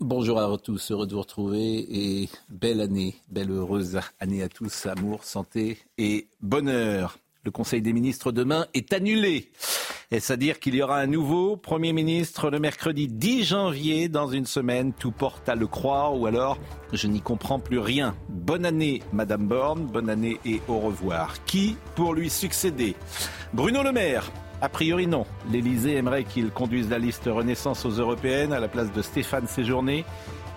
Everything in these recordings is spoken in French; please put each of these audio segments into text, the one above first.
Bonjour à tous, heureux de vous retrouver et belle année, belle heureuse année à tous, amour, santé et bonheur. Le Conseil des ministres demain est annulé. Est-ce à dire qu'il y aura un nouveau Premier ministre le mercredi 10 janvier dans une semaine? Tout porte à le croire ou alors je n'y comprends plus rien. Bonne année Madame Borne, bonne année et au revoir. Qui pour lui succéder? Bruno Le Maire a priori non. L'Elysée aimerait qu'il conduise la liste Renaissance aux européennes à la place de Stéphane Séjourné,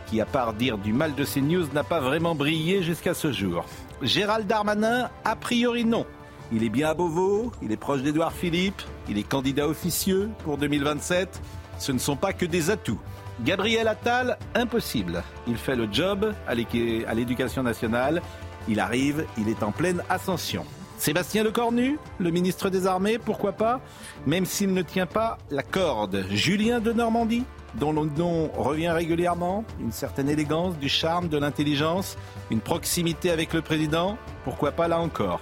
qui à part dire du mal de CNews n'a pas vraiment brillé jusqu'à ce jour. Gérald Darmanin, a priori non. Il est bien à Beauvau, il est proche d'Édouard Philippe, il est candidat officieux pour 2027. Ce ne sont pas que des atouts. Gabriel Attal, impossible. Il fait le job à l'éducation nationale. Il arrive, il est en pleine ascension. Sébastien Lecornu, le ministre des Armées, pourquoi pas, même s'il ne tient pas la corde. Julien de Normandie, dont le nom revient régulièrement, une certaine élégance, du charme, de l'intelligence, une proximité avec le président, pourquoi pas là encore.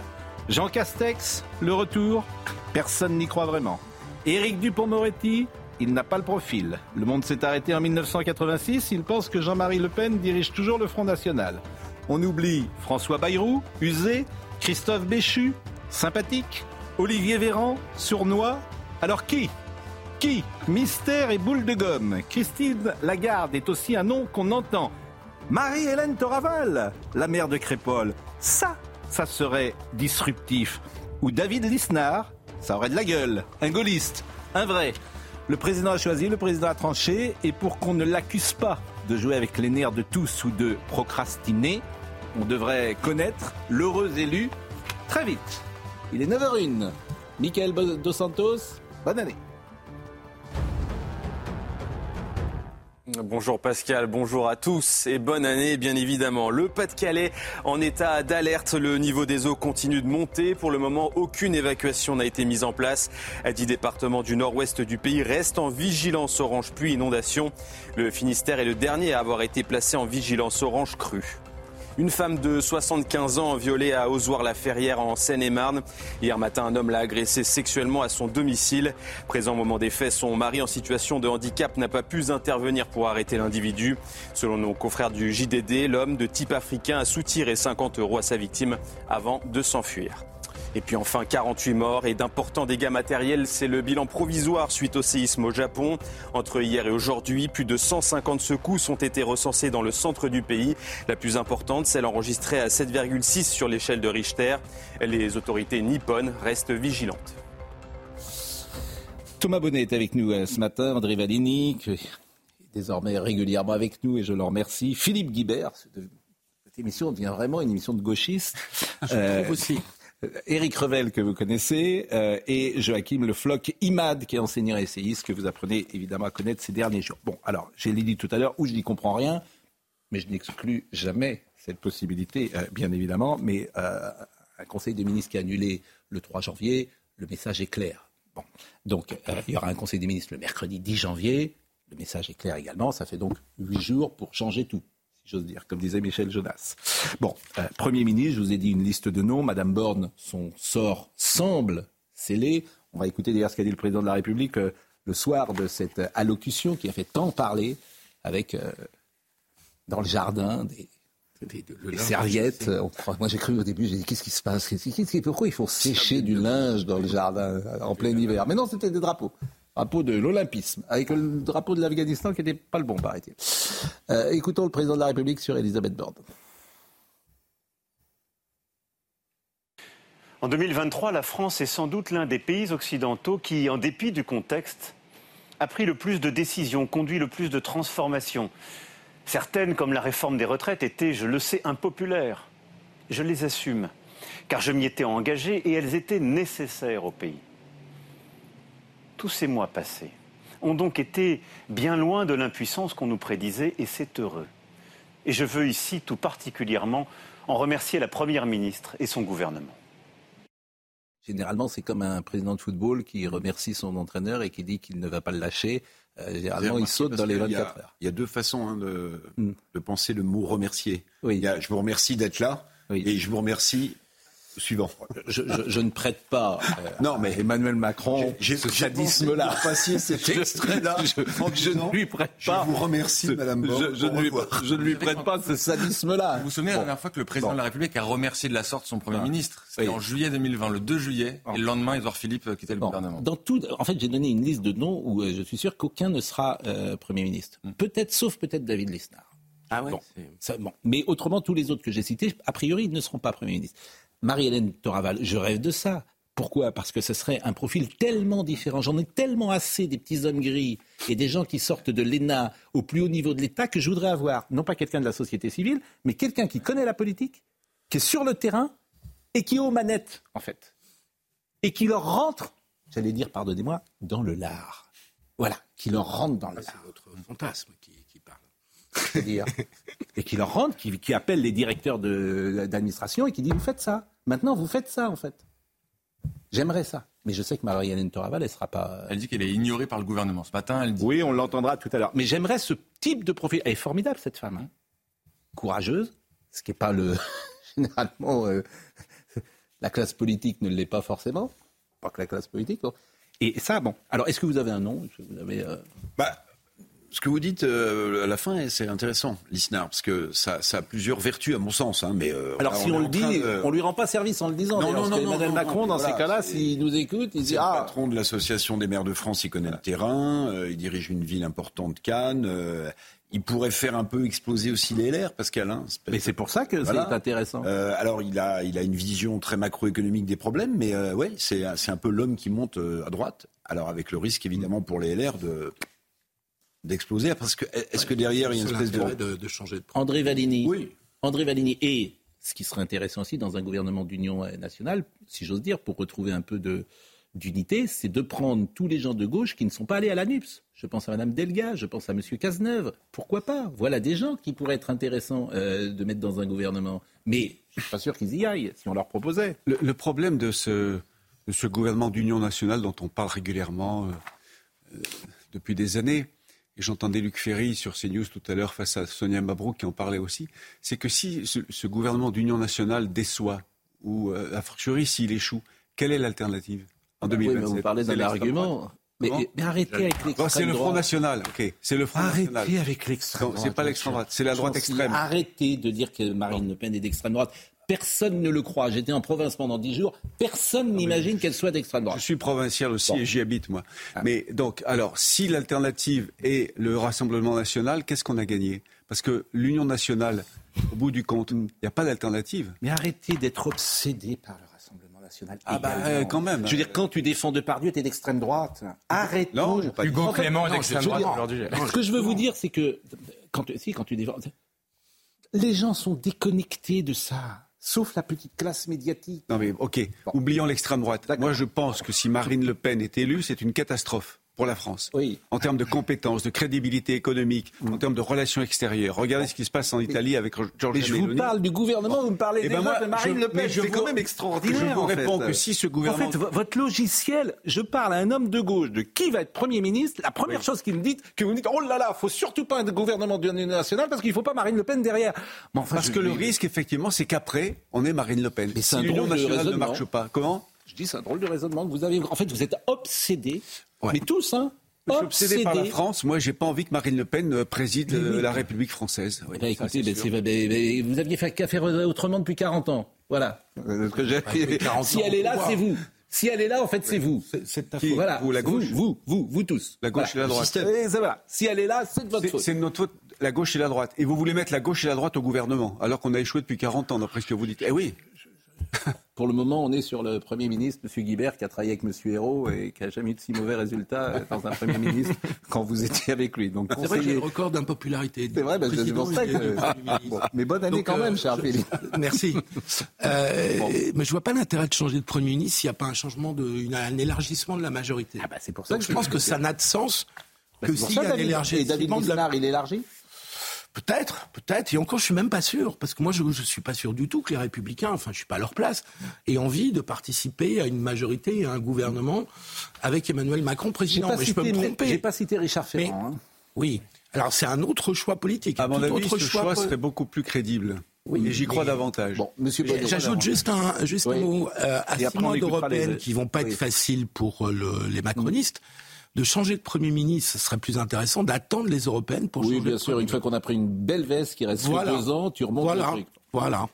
Jean Castex, le retour, personne n'y croit vraiment. Éric Dupont-Moretti, il n'a pas le profil. Le monde s'est arrêté en 1986, il pense que Jean-Marie Le Pen dirige toujours le Front National. On oublie François Bayrou, usé, Christophe Béchu, sympathique. Olivier Véran, sournois. Alors qui? Qui? Mystère et boule de gomme. Christine Lagarde est aussi un nom qu'on entend. Marie-Hélène Toraval, la mère de Crépole. Ça, ça serait disruptif. Ou David Lisnard, ça aurait de la gueule. Un gaulliste, un vrai. Le président a choisi, le président a tranché, et pour qu'on ne l'accuse pas de jouer avec les nerfs de tous ou de procrastiner, on devrait connaître l'heureux élu très vite. Il est 9h01. Michael Dos Santos, bonne année. Bonjour Pascal, bonjour à tous et bonne année bien évidemment. Le Pas-de-Calais en état d'alerte, le niveau des eaux continue de monter. Pour le moment, aucune évacuation n'a été mise en place. Dix départements du nord-ouest du pays restent en vigilance orange pluie inondation. Le Finistère est le dernier à avoir été placé en vigilance orange crue. Une femme de 75 ans violée à Ozoir-la-Ferrière en Seine-et-Marne. Hier matin, un homme l'a agressée sexuellement à son domicile. Présent au moment des faits, son mari en situation de handicap n'a pas pu intervenir pour arrêter l'individu. Selon nos confrères du JDD, l'homme de type africain a soutiré 50 euros à sa victime avant de s'enfuir. Et puis enfin, 48 morts et d'importants dégâts matériels. C'est le bilan provisoire suite au séisme au Japon. Entre hier et aujourd'hui, plus de 150 secousses ont été recensées dans le centre du pays. La plus importante, celle enregistrée à 7,6 sur l'échelle de Richter. Les autorités nippones restent vigilantes. Thomas Bonnet est avec nous euh, ce matin, André Valini, qui est désormais régulièrement avec nous et je le remercie. Philippe Guibert, cette émission devient vraiment une émission de gauchistes. Je euh, trouve aussi. Éric Revel, que vous connaissez, euh, et Joachim Le Floch Imad, qui est enseignant essayiste, que vous apprenez évidemment à connaître ces derniers jours. Bon, alors, j'ai dit tout à l'heure, où je n'y comprends rien, mais je n'exclus jamais cette possibilité, euh, bien évidemment, mais euh, un Conseil des ministres qui a annulé le 3 janvier, le message est clair. Bon, donc, il y aura un Conseil des ministres le mercredi 10 janvier, le message est clair également, ça fait donc huit jours pour changer tout j'ose dire, comme disait Michel Jonas. Bon, euh, Premier ministre, je vous ai dit une liste de noms. Madame Borne, son sort semble scellé. On va écouter d'ailleurs ce qu'a dit le président de la République euh, le soir de cette allocution qui a fait tant parler avec, euh, dans le jardin, des, serviettes. moi, j'ai cru au début, j'ai dit qu'est-ce qui se passe? Pourquoi il faut sécher du linge dans le jardin en plein hiver? Mais non, c'était des drapeaux drapeau de l'Olympisme, avec le drapeau de l'Afghanistan qui n'était pas le bon, paraît-il. Euh, écoutons le président de la République sur Elisabeth Borne. En 2023, la France est sans doute l'un des pays occidentaux qui, en dépit du contexte, a pris le plus de décisions, conduit le plus de transformations. Certaines, comme la réforme des retraites, étaient, je le sais, impopulaires. Je les assume, car je m'y étais engagé et elles étaient nécessaires au pays tous ces mois passés ont donc été bien loin de l'impuissance qu'on nous prédisait, et c'est heureux. Et je veux ici tout particulièrement en remercier la Première ministre et son gouvernement. Généralement, c'est comme un président de football qui remercie son entraîneur et qui dit qu'il ne va pas le lâcher. Euh, généralement, il saute dans les 24 heures. Il y a deux façons hein, hmm. de, penser le mot remercier. Oui. je vous remercie d'être là et je vous remercie suivant. Je, ne prête pas euh, non, mais Emmanuel Macron ce sadisme-là. cet extrait-là. Je, ne lui prête pas. Je vous remercie, Madame Je, je, ne lui, je, ne lui, prête pas ce sadisme-là. Vous vous souvenez la dernière fois que le président de la République a remercié de la sorte son Premier ministre? C'était en juillet 2020, le 2 juillet, et le lendemain, Edouard Philippe quittait le gouvernement. Dans tout, en fait, j'ai donné une liste de noms où euh, je suis sûr qu'aucun ne sera euh, Premier ministre. Hmm. Peut-être, sauf peut-être David Lisnard. Ah ouais, bon, Mais autrement, tous les autres que j'ai cités, a priori, ne seront pas Premier ministre. Marie-Hélène Toraval, je rêve de ça. Pourquoi? Parce que ce serait un profil tellement différent. J'en ai tellement assez des petits hommes gris et des gens qui sortent de l'ENA au plus haut niveau de l'État que je voudrais avoir, non pas quelqu'un de la société civile, mais quelqu'un qui connaît la politique, qui est sur le terrain et qui est aux manettes, en fait. Et qui leur rentre, j'allais dire, pardonnez-moi, dans le lard. Voilà, qui leur rentre dans le lard. C'est votre fantasme dire et qui leur rentre, qui, qui appelle les directeurs d'administration et qui dit vous faites ça. Maintenant, vous faites ça, en fait. J'aimerais ça. Mais je sais que Marie-Hélène Toraval, elle sera pas. Elle dit qu'elle est ignorée par le gouvernement. Ce matin, elle dit. Oui, on l'entendra tout à l'heure. Mais j'aimerais ce type de profil. Elle est formidable, cette femme. Hein. Courageuse, ce qui n'est pas le. Généralement, euh, la classe politique ne l'est pas forcément. Pas que la classe politique. Et ça, bon. Alors, est-ce que vous avez un nom? Vous avez, euh, bah, ce que vous dites euh, à la fin, c'est intéressant, l'ISNAR, parce que ça, a plusieurs vertus, à mon sens. Hein, mais euh, Alors, si on, le dit, on on lui rend pas service en le disant. Non, non, non, Emmanuel Macron, dans ces cas-là, s'il nous écoute, il dit ah. Le patron de l'association des maires de France, il connaît le terrain, euh, il dirige une ville importante, Cannes. il pourrait faire un peu exploser aussi les LR, Pascal. Hein, mais c'est pour ça que c'est intéressant. alors, il a, il a une vision très macroéconomique des problèmes, mais ouais, c'est un peu l'homme qui monte à droite. Alors, avec le risque, évidemment, pour les LR de d'exploser Parce que est-ce que derrière il y a une espèce de... de, changer de André Valigny. Oui. André Valigny et ce qui serait intéressant aussi dans un gouvernement d'union nationale, si j'ose dire, pour retrouver un peu de d'unité, c'est de prendre tous les gens de gauche qui ne sont pas allés à la NUPS. Je pense à Mme Delga, je pense à M. Cazeneuve. Pourquoi pas? Voilà des gens qui pourraient être intéressants euh, de mettre dans un gouvernement. Mais je ne suis pas sûr qu'ils y aillent si on leur proposait. Le, problème de ce, de ce gouvernement d'union nationale dont on parle régulièrement euh, euh, depuis des années, et j'entendais Luc Ferry sur CNews tout à l'heure face à Sonia Mabrouk qui en parlait aussi, c'est que si ce, gouvernement d'union nationale déçoit, ou euh, a fortiori s'il échoue, quelle est l'alternative en 2027 oui, Vous parlez d'un argument. Mais, arrêtez avec l'extrême droite. C'est le Front National, ok. C'est le Front arrêtez National. avec l'extrême droite. C'est pas l'extrême droite, c'est la droite extrême. Arrêtez de dire que Marine Le Pen est d'extrême droite. Personne ne le croit. J'étais en province pendant dix jours. Personne n'imagine qu'elle soit d'extrême droite. Je suis provincial aussi et j'y habite, moi. Ah. Mais donc, alors, si l'alternative est le Rassemblement national, qu'est-ce qu'on a gagné? Parce que l'Union nationale, au bout du compte, il n'y a pas d'alternative. Mais arrêtez d'être obsédé par le Rassemblement national. Ah bah euh, quand même. Je veux dire, quand tu défends Depardieu, tu es d'extrême droite. Arrête. Non, pas Hugo Clément est d'extrême droite aujourd'hui. Ce que je veux vous dire, c'est que quand, si, quand tu défends... Les gens sont déconnectés de ça sauf la petite classe médiatique. Non mais ok, oublions l'extrême droite. Moi je pense que si Marine Le Pen est élue, c'est une catastrophe pour la France. Oui. En termes de compétences, de crédibilité économique, en termes de relations extérieures. Regardez ce qui se passe en Italie avec Georges Mais je vous parle du gouvernement, vous me parlez eh ben déjà de Marine Le Pen. C'est quand même extraordinaire. Je vous réponds que si ce gouvernement... En fait, votre logiciel, je parle à un homme de gauche de qui va être Premier ministre, la première chose qu'il me dit, que vous me dites, oh là là, faut surtout pas un gouvernement d'union nationale parce qu'il faut pas Marine Le Pen derrière. parce que le risque, effectivement, c'est qu'après, on est Marine Le Pen. Mais si l'union nationale ne marche pas, comment? Je dis, c'est un drôle de raisonnement que vous avez. En fait, vous êtes obsédé, mais tous, hein, je suis obsédé par la France. Moi, j'ai pas envie que Marine Le Pen euh, préside euh, la République française. Écoutez, vous aviez fait qu'à faire autrement depuis 40 ans. Voilà. si elle est là, c'est vous. Si elle est là, en fait, c'est vous. C'est ta faute. Voilà. Vous, la gauche. Vous, vous, vous, tous. La gauche et la droite. Si elle est là, c'est de votre faute. C'est de notre faute, la gauche et la droite. Et vous voulez mettre la gauche et la droite au gouvernement, alors qu'on a échoué depuis 40 ans, d'après ce que vous dites. Eh oui. Pour le moment, on est sur le Premier ministre, M. Guibert, qui a travaillé avec M. Hérault et qui n'a jamais eu de si mauvais résultats dans un Premier ministre quand vous étiez avec lui. Donc, c'est vrai que j'ai le record d'impopularité. C'est vrai, ben, c'est pour ça que... mais bonne année quand même, cher Philippe. Merci. Euh, mais je vois pas l'intérêt de changer de Premier ministre s'il n'y a pas un changement, de, un élargissement de la majorité. Ah bah c'est pour ça que je pense que ça n'a de sens que s'il y a l'élargissement. Et David Lisnard, il élargit Peut-être, peut-être. Et encore, je suis même pas sûr, parce que moi, je ne suis pas sûr du tout que les Républicains, enfin, je suis pas à leur place, aient envie de participer à une majorité, à un gouvernement avec Emmanuel Macron président. Mais je peux me tromper. J'ai pas cité Richard Ferrand. Hein. Oui. Alors, c'est un autre choix politique. À mon avis, ce choix, serait beaucoup plus crédible. Oui, et j'y crois davantage. Bon, J'ajoute juste un, juste un mot. Euh, à six mois d'européennes qui vont pas être faciles pour euh, le, les macronistes de changer de Premier ministre, ce serait plus intéressant d'attendre les européennes pour oui, changer. Oui, bien sûr. Une fois qu'on a pris une belle veste qui reste voilà. deux ans, tu remontes voilà. le truc. Voilà.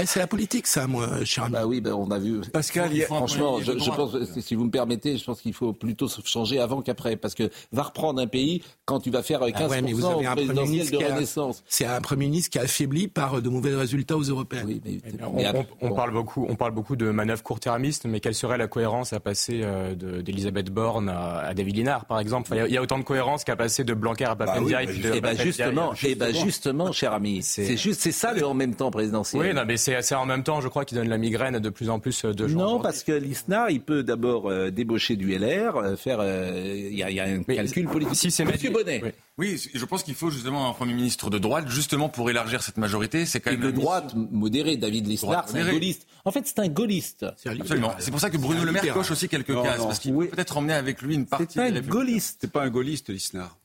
Eh, c'est la politique, ça, moi, cher ami. Bah oui, bah on a vu. Pascal, franchement, je, je, pense, si vous me permettez, je pense qu'il faut plutôt changer avant qu'après, parce que va reprendre un pays quand tu vas faire 15% ah ouais, mais vous avez un présidentiel de renaissance. C'est un premier ministre qui est affaibli par de mauvais résultats aux européennes. Oui, mais, on, mais on, parle beaucoup, on parle beaucoup de manœuvres court-termistes, mais quelle serait la cohérence à passer euh, d'Elisabeth Borne à, à, David Linard, par exemple? Il enfin, y, y, a autant de cohérence qu'à passer de Blanquer à Papendia bah oui, et, et bah justement, et bah justement, cher ami, c'est juste, c'est ça le en même temps présidentiel. Oui, non, mais c'est en même temps. Je crois qu'il donne la migraine à de plus en plus de gens. Non, parce que l'ISNA, il peut d'abord euh, débaucher du LR, euh, faire. Il y, y, a un mais calcul politique. Si c'est Monsieur Bonnet. Oui. oui. je pense qu'il faut justement un Premier ministre de droite, justement pour élargir cette majorité. C'est quand même. de droite modérée. David Lisnard, c'est un gaulliste. En fait, c'est un gaulliste. Absolument. C'est pour ça que Bruno Le Maire coche aussi quelques non, cases, non. parce qu'il oui. peut peut-être emmener avec lui une partie. C'est pas un gaulliste. C'est pas un gaulliste, Lisnard.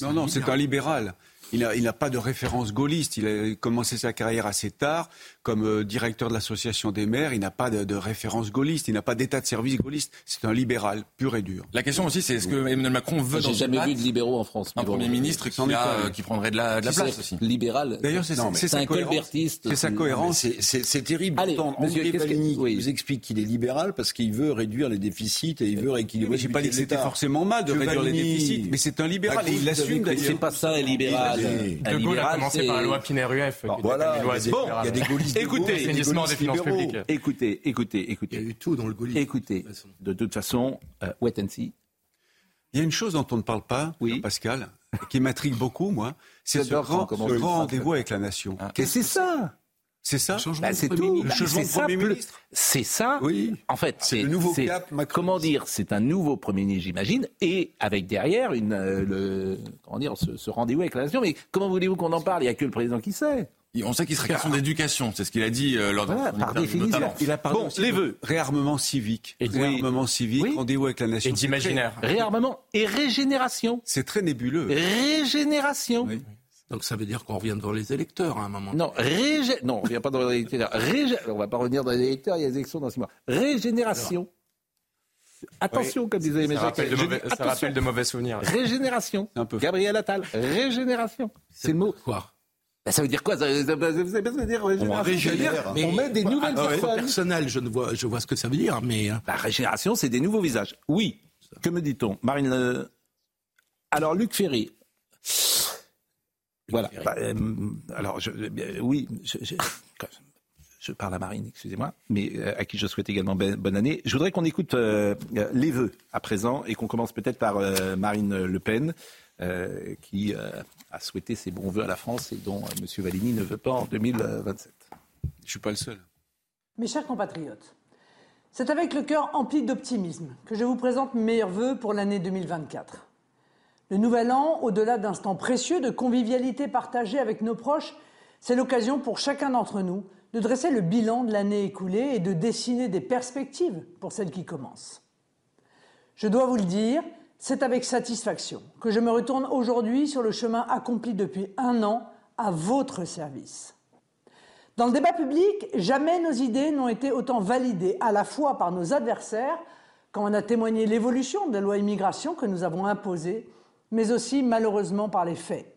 Non, non, c'est un libéral. Il n'a il pas de référence gaulliste. Il a commencé sa carrière assez tard comme euh, directeur de l'association des maires. Il n'a pas de, de, référence gaulliste. Il n'a pas d'état de service gaulliste. C'est un libéral pur et dur. La question aussi, c'est est-ce que Emmanuel Macron veut J'ai jamais vu de libéraux en France. Un Premier ministre qui, a, euh, qui prendrait de la, de la place aussi. Libéral. D'ailleurs, c'est un colbertiste. C'est sa cohérence. C'est terrible. Allez, André Valigny oui. vous explique qu'il est libéral parce qu'il veut réduire les déficits et il veut rééquilibrer. J'ai pas dit que c'était forcément mal de réduire les déficits, mais c'est un libéral et il l'assume d'ailleurs. C'est pas ça un libéral. De Gaulle a commencé par la loi Pinay-Rueff. Voilà. Bon, il y a des gaullistes. Écoutez, des finances publiques. Écoutez, écoutez, écoutez. Il y a eu tout dans le gaullisme. Écoutez, de toute façon, euh, wait and see. Il y a une chose dont on ne parle pas, oui. Pascal, qui m'intrigue beaucoup, moi, c'est ce grand, ce grand rendez-vous avec la nation. Ah. Et c'est ça? C'est ça bah, C'est tout. Le changement de Premier ministre C'est ça. Oui. En fait, c'est le nouveau cap. Comment dire C'est un nouveau Premier ministre, j'imagine, et avec derrière une, euh, le, comment dire, ce, ce rendez-vous avec la nation. Mais comment voulez-vous qu'on en parle? Il n'y a que le président qui sait. On sait qu'il serait question d'éducation, c'est ce qu'il a dit euh, lors voilà, de par définition. Il a parlé bon, les vœux. Réarmement civique. Et réarmement civique, oui. rendez-vous avec la nation. Et d'imaginaire. Réarmement et régénération. C'est très nébuleux. Régénération. Oui. Donc ça veut dire qu'on revient devant les électeurs à un moment. Non, régé... non on ne revient pas devant les électeurs. Régé... On ne va pas revenir dans les électeurs, il y a des élections dans six mois. Régénération. Attention, oui, comme disait Aimé Jacques. Ça rappelle de mauvais souvenirs. Régénération. Un peu Gabriel Attal. Régénération. C'est le mot. Quoi? Ben, ça veut dire quoi ça, ça, ça, ça veut dire régénération. On, on met des nouvelles ah, personnes. Personnel, je ne vois, je vois ce que ça veut dire, mais la bah, régénération, c'est des nouveaux visages. Oui. Que me dit-on, Marine euh... Alors, Luc Ferry. Voilà. Bah, euh, alors, je, euh, oui, je, je, je, parle à Marine, excusez-moi, mais euh, à qui je souhaite également ben, bonne année. Je voudrais qu'on écoute euh, les vœux à présent et qu'on commence peut-être par euh, Marine Le Pen, qui a souhaité ses bons voeux à la France et dont M. Valigny ne veut pas en 2027. Je ne suis pas le seul. Mes chers compatriotes, c'est avec le cœur empli d'optimisme que je vous présente mes meilleurs voeux pour l'année 2024. Le nouvel an, au-delà d'instants précieux de convivialité partagée avec nos proches, c'est l'occasion pour chacun d'entre nous de dresser le bilan de l'année écoulée et de dessiner des perspectives pour celle qui commence. Je dois vous le dire, c'est avec satisfaction que je me retourne aujourd'hui sur le chemin accompli depuis un an à votre service. Dans le débat public, jamais nos idées n'ont été autant validées à la fois par nos adversaires, quand on a témoigné l'évolution de la loi immigration que nous avons imposée, mais aussi malheureusement par les faits,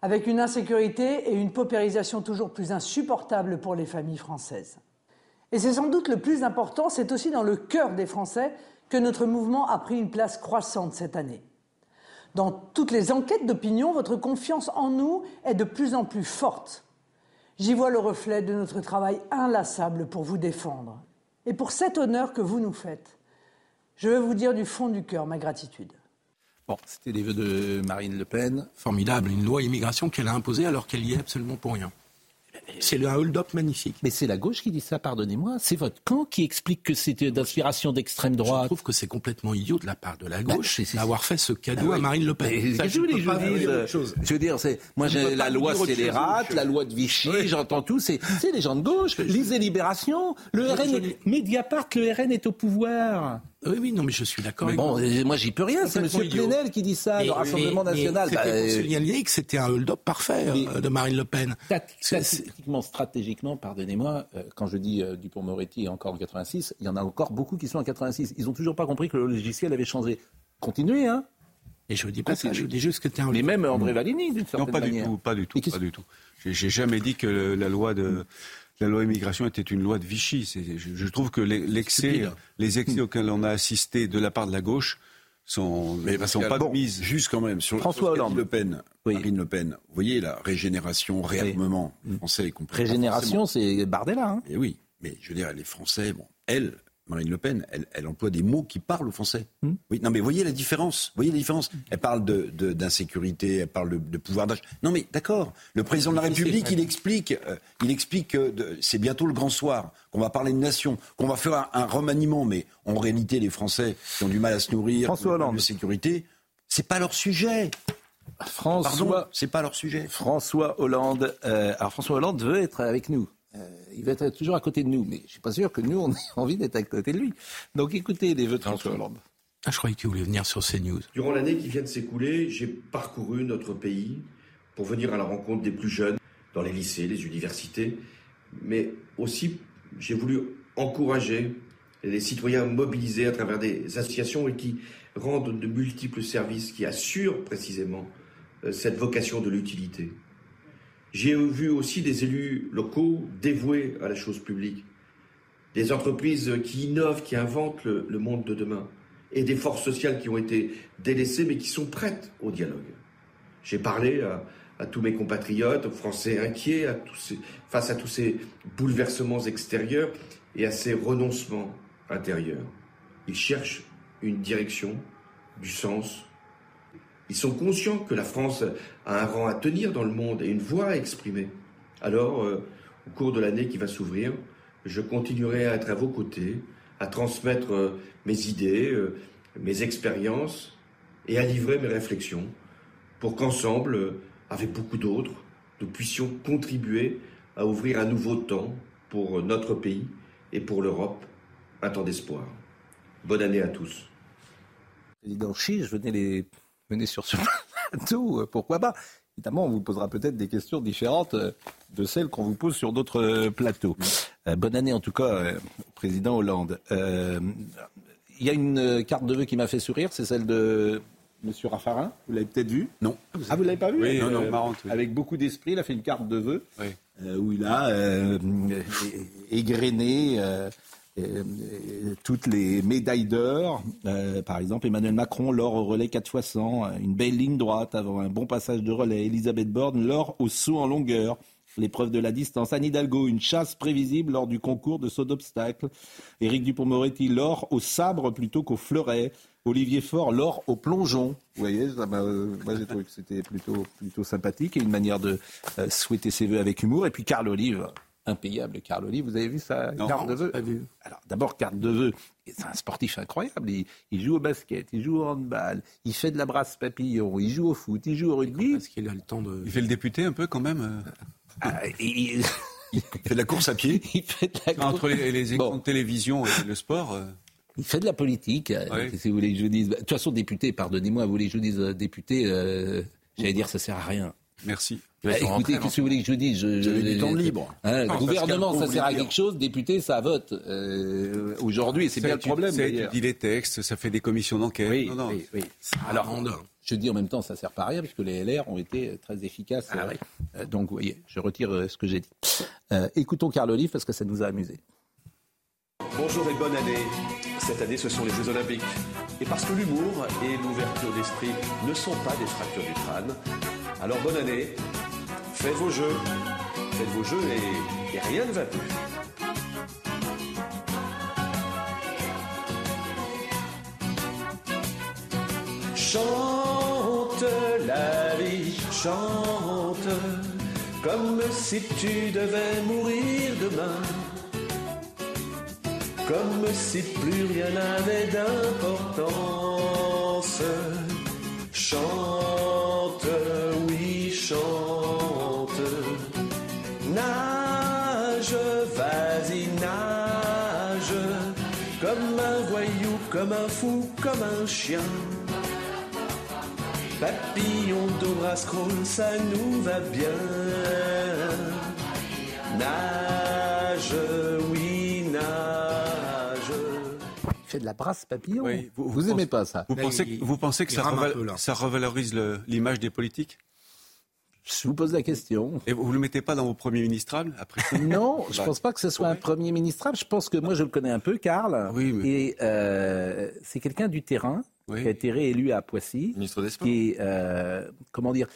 avec une insécurité et une paupérisation toujours plus insupportables pour les familles françaises. Et c'est sans doute le plus important, c'est aussi dans le cœur des Français que notre mouvement a pris une place croissante cette année. Dans toutes les enquêtes d'opinion, votre confiance en nous est de plus en plus forte. J'y vois le reflet de notre travail inlassable pour vous défendre. Et pour cet honneur que vous nous faites, je veux vous dire du fond du cœur ma gratitude. Bon, c'était les vœux de Marine Le Pen. Formidable, une loi immigration qu'elle a imposée alors qu'elle y est absolument pour rien. C'est un hold-up magnifique. Mais c'est la gauche qui dit ça, pardonnez-moi. C'est votre camp qui explique que c'était d'inspiration d'extrême droite. Je trouve que c'est complètement idiot de la part de la bah, gauche d'avoir fait ce cadeau ah à Marine Le Pen. Ça, je, je, je veux dire, moi j'ai la loi scélérate, la loi de Vichy, j'entends tout. C'est les gens de gauche. Lisez Libération. Le RN, Mediapart, le RN est au pouvoir. Oui, oui, non, mais je suis d'accord. Bon, moi, j'y peux rien. C'est M. Plenel qui dit ça, le Rassemblement national. C'était bah, pour signaler que c'était un hold-up parfait euh, de Marine Le Pen. Tactiquement, stratégiquement, pardonnez-moi, euh, quand je dis euh, Dupont-Moretti encore en 86, il y en a encore beaucoup qui sont en 86. Ils n'ont toujours pas compris que le logiciel avait changé. Continuez, hein et je ne dis pas ça, je dis juste que c'était un. Mais même André Valigny, d'une certaine Non, pas du tout, pas du tout, pas du tout. J'ai jamais dit que la loi de la loi immigration était une loi de Vichy. Je, je, trouve que l'excès, les excès auxquels on a assisté de la part de la gauche sont, mais sont pas bon, mise. Juste quand même sur François Hollande. Le Pen, Marine Le Pen. Vous voyez la régénération, réarmement français est Régénération, c'est Bardella. Hein. Et oui, mais je veux dire, les Français, bon, elle, Marine Le Pen, elle, emploie des mots qui parlent aux Français. Oui, non, mais voyez la différence. Voyez la différence. Elle parle d'insécurité, elle parle de, pouvoir d'achat. Non, mais d'accord. Le président de la République, il explique, euh, il explique que c'est bientôt le grand soir, qu'on va parler de nation, qu'on va faire un, remaniement. Mais en réalité, les Français qui ont du mal à se nourrir, François Hollande. de sécurité, c'est pas leur sujet. François, c'est pas leur sujet. François Hollande. Euh, alors François Hollande veut être avec nous. Euh, il va être toujours à côté de nous, mais je ne suis pas sûr que nous, on ait envie d'être à côté de lui. Donc écoutez les vœux de François Hollande. Ah, je croyais qu'il voulait venir sur CNews. Durant l'année qui vient de s'écouler, j'ai parcouru notre pays pour venir à la rencontre des plus jeunes dans les lycées, les universités, mais aussi j'ai voulu encourager les citoyens mobilisés à travers des associations et qui rendent de multiples services, qui assurent précisément euh, cette vocation de l'utilité. J'ai vu aussi des élus locaux dévoués à la chose publique, des entreprises qui innovent, qui inventent le, monde de demain, et des forces sociales qui ont été délaissées mais qui sont prêtes au dialogue. J'ai parlé à, tous mes compatriotes, aux Français inquiets face à tous ces bouleversements extérieurs et à ces renoncements intérieurs. Ils cherchent une direction, du sens, ils sont conscients que la France a un rang à tenir dans le monde et une voix à exprimer. Alors, euh, au cours de l'année qui va s'ouvrir, je continuerai à être à vos côtés, à transmettre euh, mes idées, euh, mes expériences et à livrer mes réflexions pour qu'ensemble, avec beaucoup d'autres, nous puissions contribuer à ouvrir un nouveau temps pour notre pays et pour l'Europe, un temps d'espoir. Bonne année à tous. Je venais les venez sur ce plateau, euh, pourquoi pas Évidemment, on vous posera peut-être des questions différentes euh, de celles qu'on vous pose sur d'autres euh, plateaux. bonne année en tout cas président Hollande. Il y a une carte de vœux qui m'a fait sourire, c'est celle de M. Raffarin. Vous l'avez peut-être vue? Non. Ah, vous l'avez pas vue? Oui, non, non, marrante. Avec beaucoup d'esprit, il a fait une carte de vœux où il a égrené toutes les médailles d'or. Euh, par exemple, Emmanuel Macron, l'or au relais 4 x 100, une belle ligne droite avant un bon passage de relais. Elisabeth Borne, l'or au saut en longueur. L'épreuve de la distance. Anne Hidalgo, une chasse prévisible lors du concours de saut d'obstacle. Éric Dupont-Moretti, l'or au sabre plutôt qu'au fleuret. Olivier Faure, l'or au plongeon. Vous voyez, euh, moi j'ai trouvé que c'était plutôt, plutôt sympathique et une manière de souhaiter ses voeux avec humour. Et puis Carl Olive, impayable, Carl Olive. Vous avez vu sa carte de vœux Alors, d'abord, carte de vœux. C'est un sportif incroyable. Il, joue au basket, il joue au handball, il fait de la brasse papillon, il joue au foot, il joue au rugby. Parce qu'il a le temps de. Il fait le député un peu quand même. Euh. Ah, il... fait de la course à pied. il fait de la Entre les, écrans de télévision et le sport. Euh. Il fait de la politique, euh, si vous voulez que je vous dise. De toute façon, député, pardonnez-moi, vous voulez que je vous dise député, j'allais dire ça sert à rien. Merci. Bah, écoutez, qu'est-ce que vous voulez que je vous dise? Je, je, du temps libre. Hein, le gouvernement, ça sert à quelque chose. Député, ça vote. Euh, Aujourd'hui, c'est bien le problème. Ça étudie les textes, ça fait des commissions d'enquête. Oui, oui, oui. Alors, je dis en même temps, ça sert pas à rien, puisque les LR ont été très efficaces. Ah, euh, donc, vous voyez, je retire euh, ce que j'ai dit. Euh, écoutons Carl Olive, parce que ça nous a amusés. Bonjour et bonne année. Cette année, ce sont les Jeux Olympiques. Et parce que l'humour et l'ouverture d'esprit ne sont pas des fractures du crâne, alors bonne année Faites vos jeux. Faites vos jeux et, et rien ne va plus. Chante la vie, chante comme si tu devais mourir demain, comme si plus rien n'avait d'importance. Chante, chante, nage, vas-y, nage, comme un voyou, comme un fou, comme un chien. Papillon d'ombre scroll, ça nous va bien. Nage, oui, nage. Il fait de la brasse papillon. vous, vous aimez pas ça Vous pensez, que- vous pensez que ça, reval- ça revalorise l'image des politiques? Je vous pose la question. Et vous ne le mettez pas dans vos premiers ministrables après Non, je Bah, pense pas que ce soit un premier ministrable. Je pense que moi, je le connais un peu, Karl. Et euh, c'est quelqu'un du terrain qui a été réélu à Poissy. Ministre des Sports. Qui est, euh, comment dire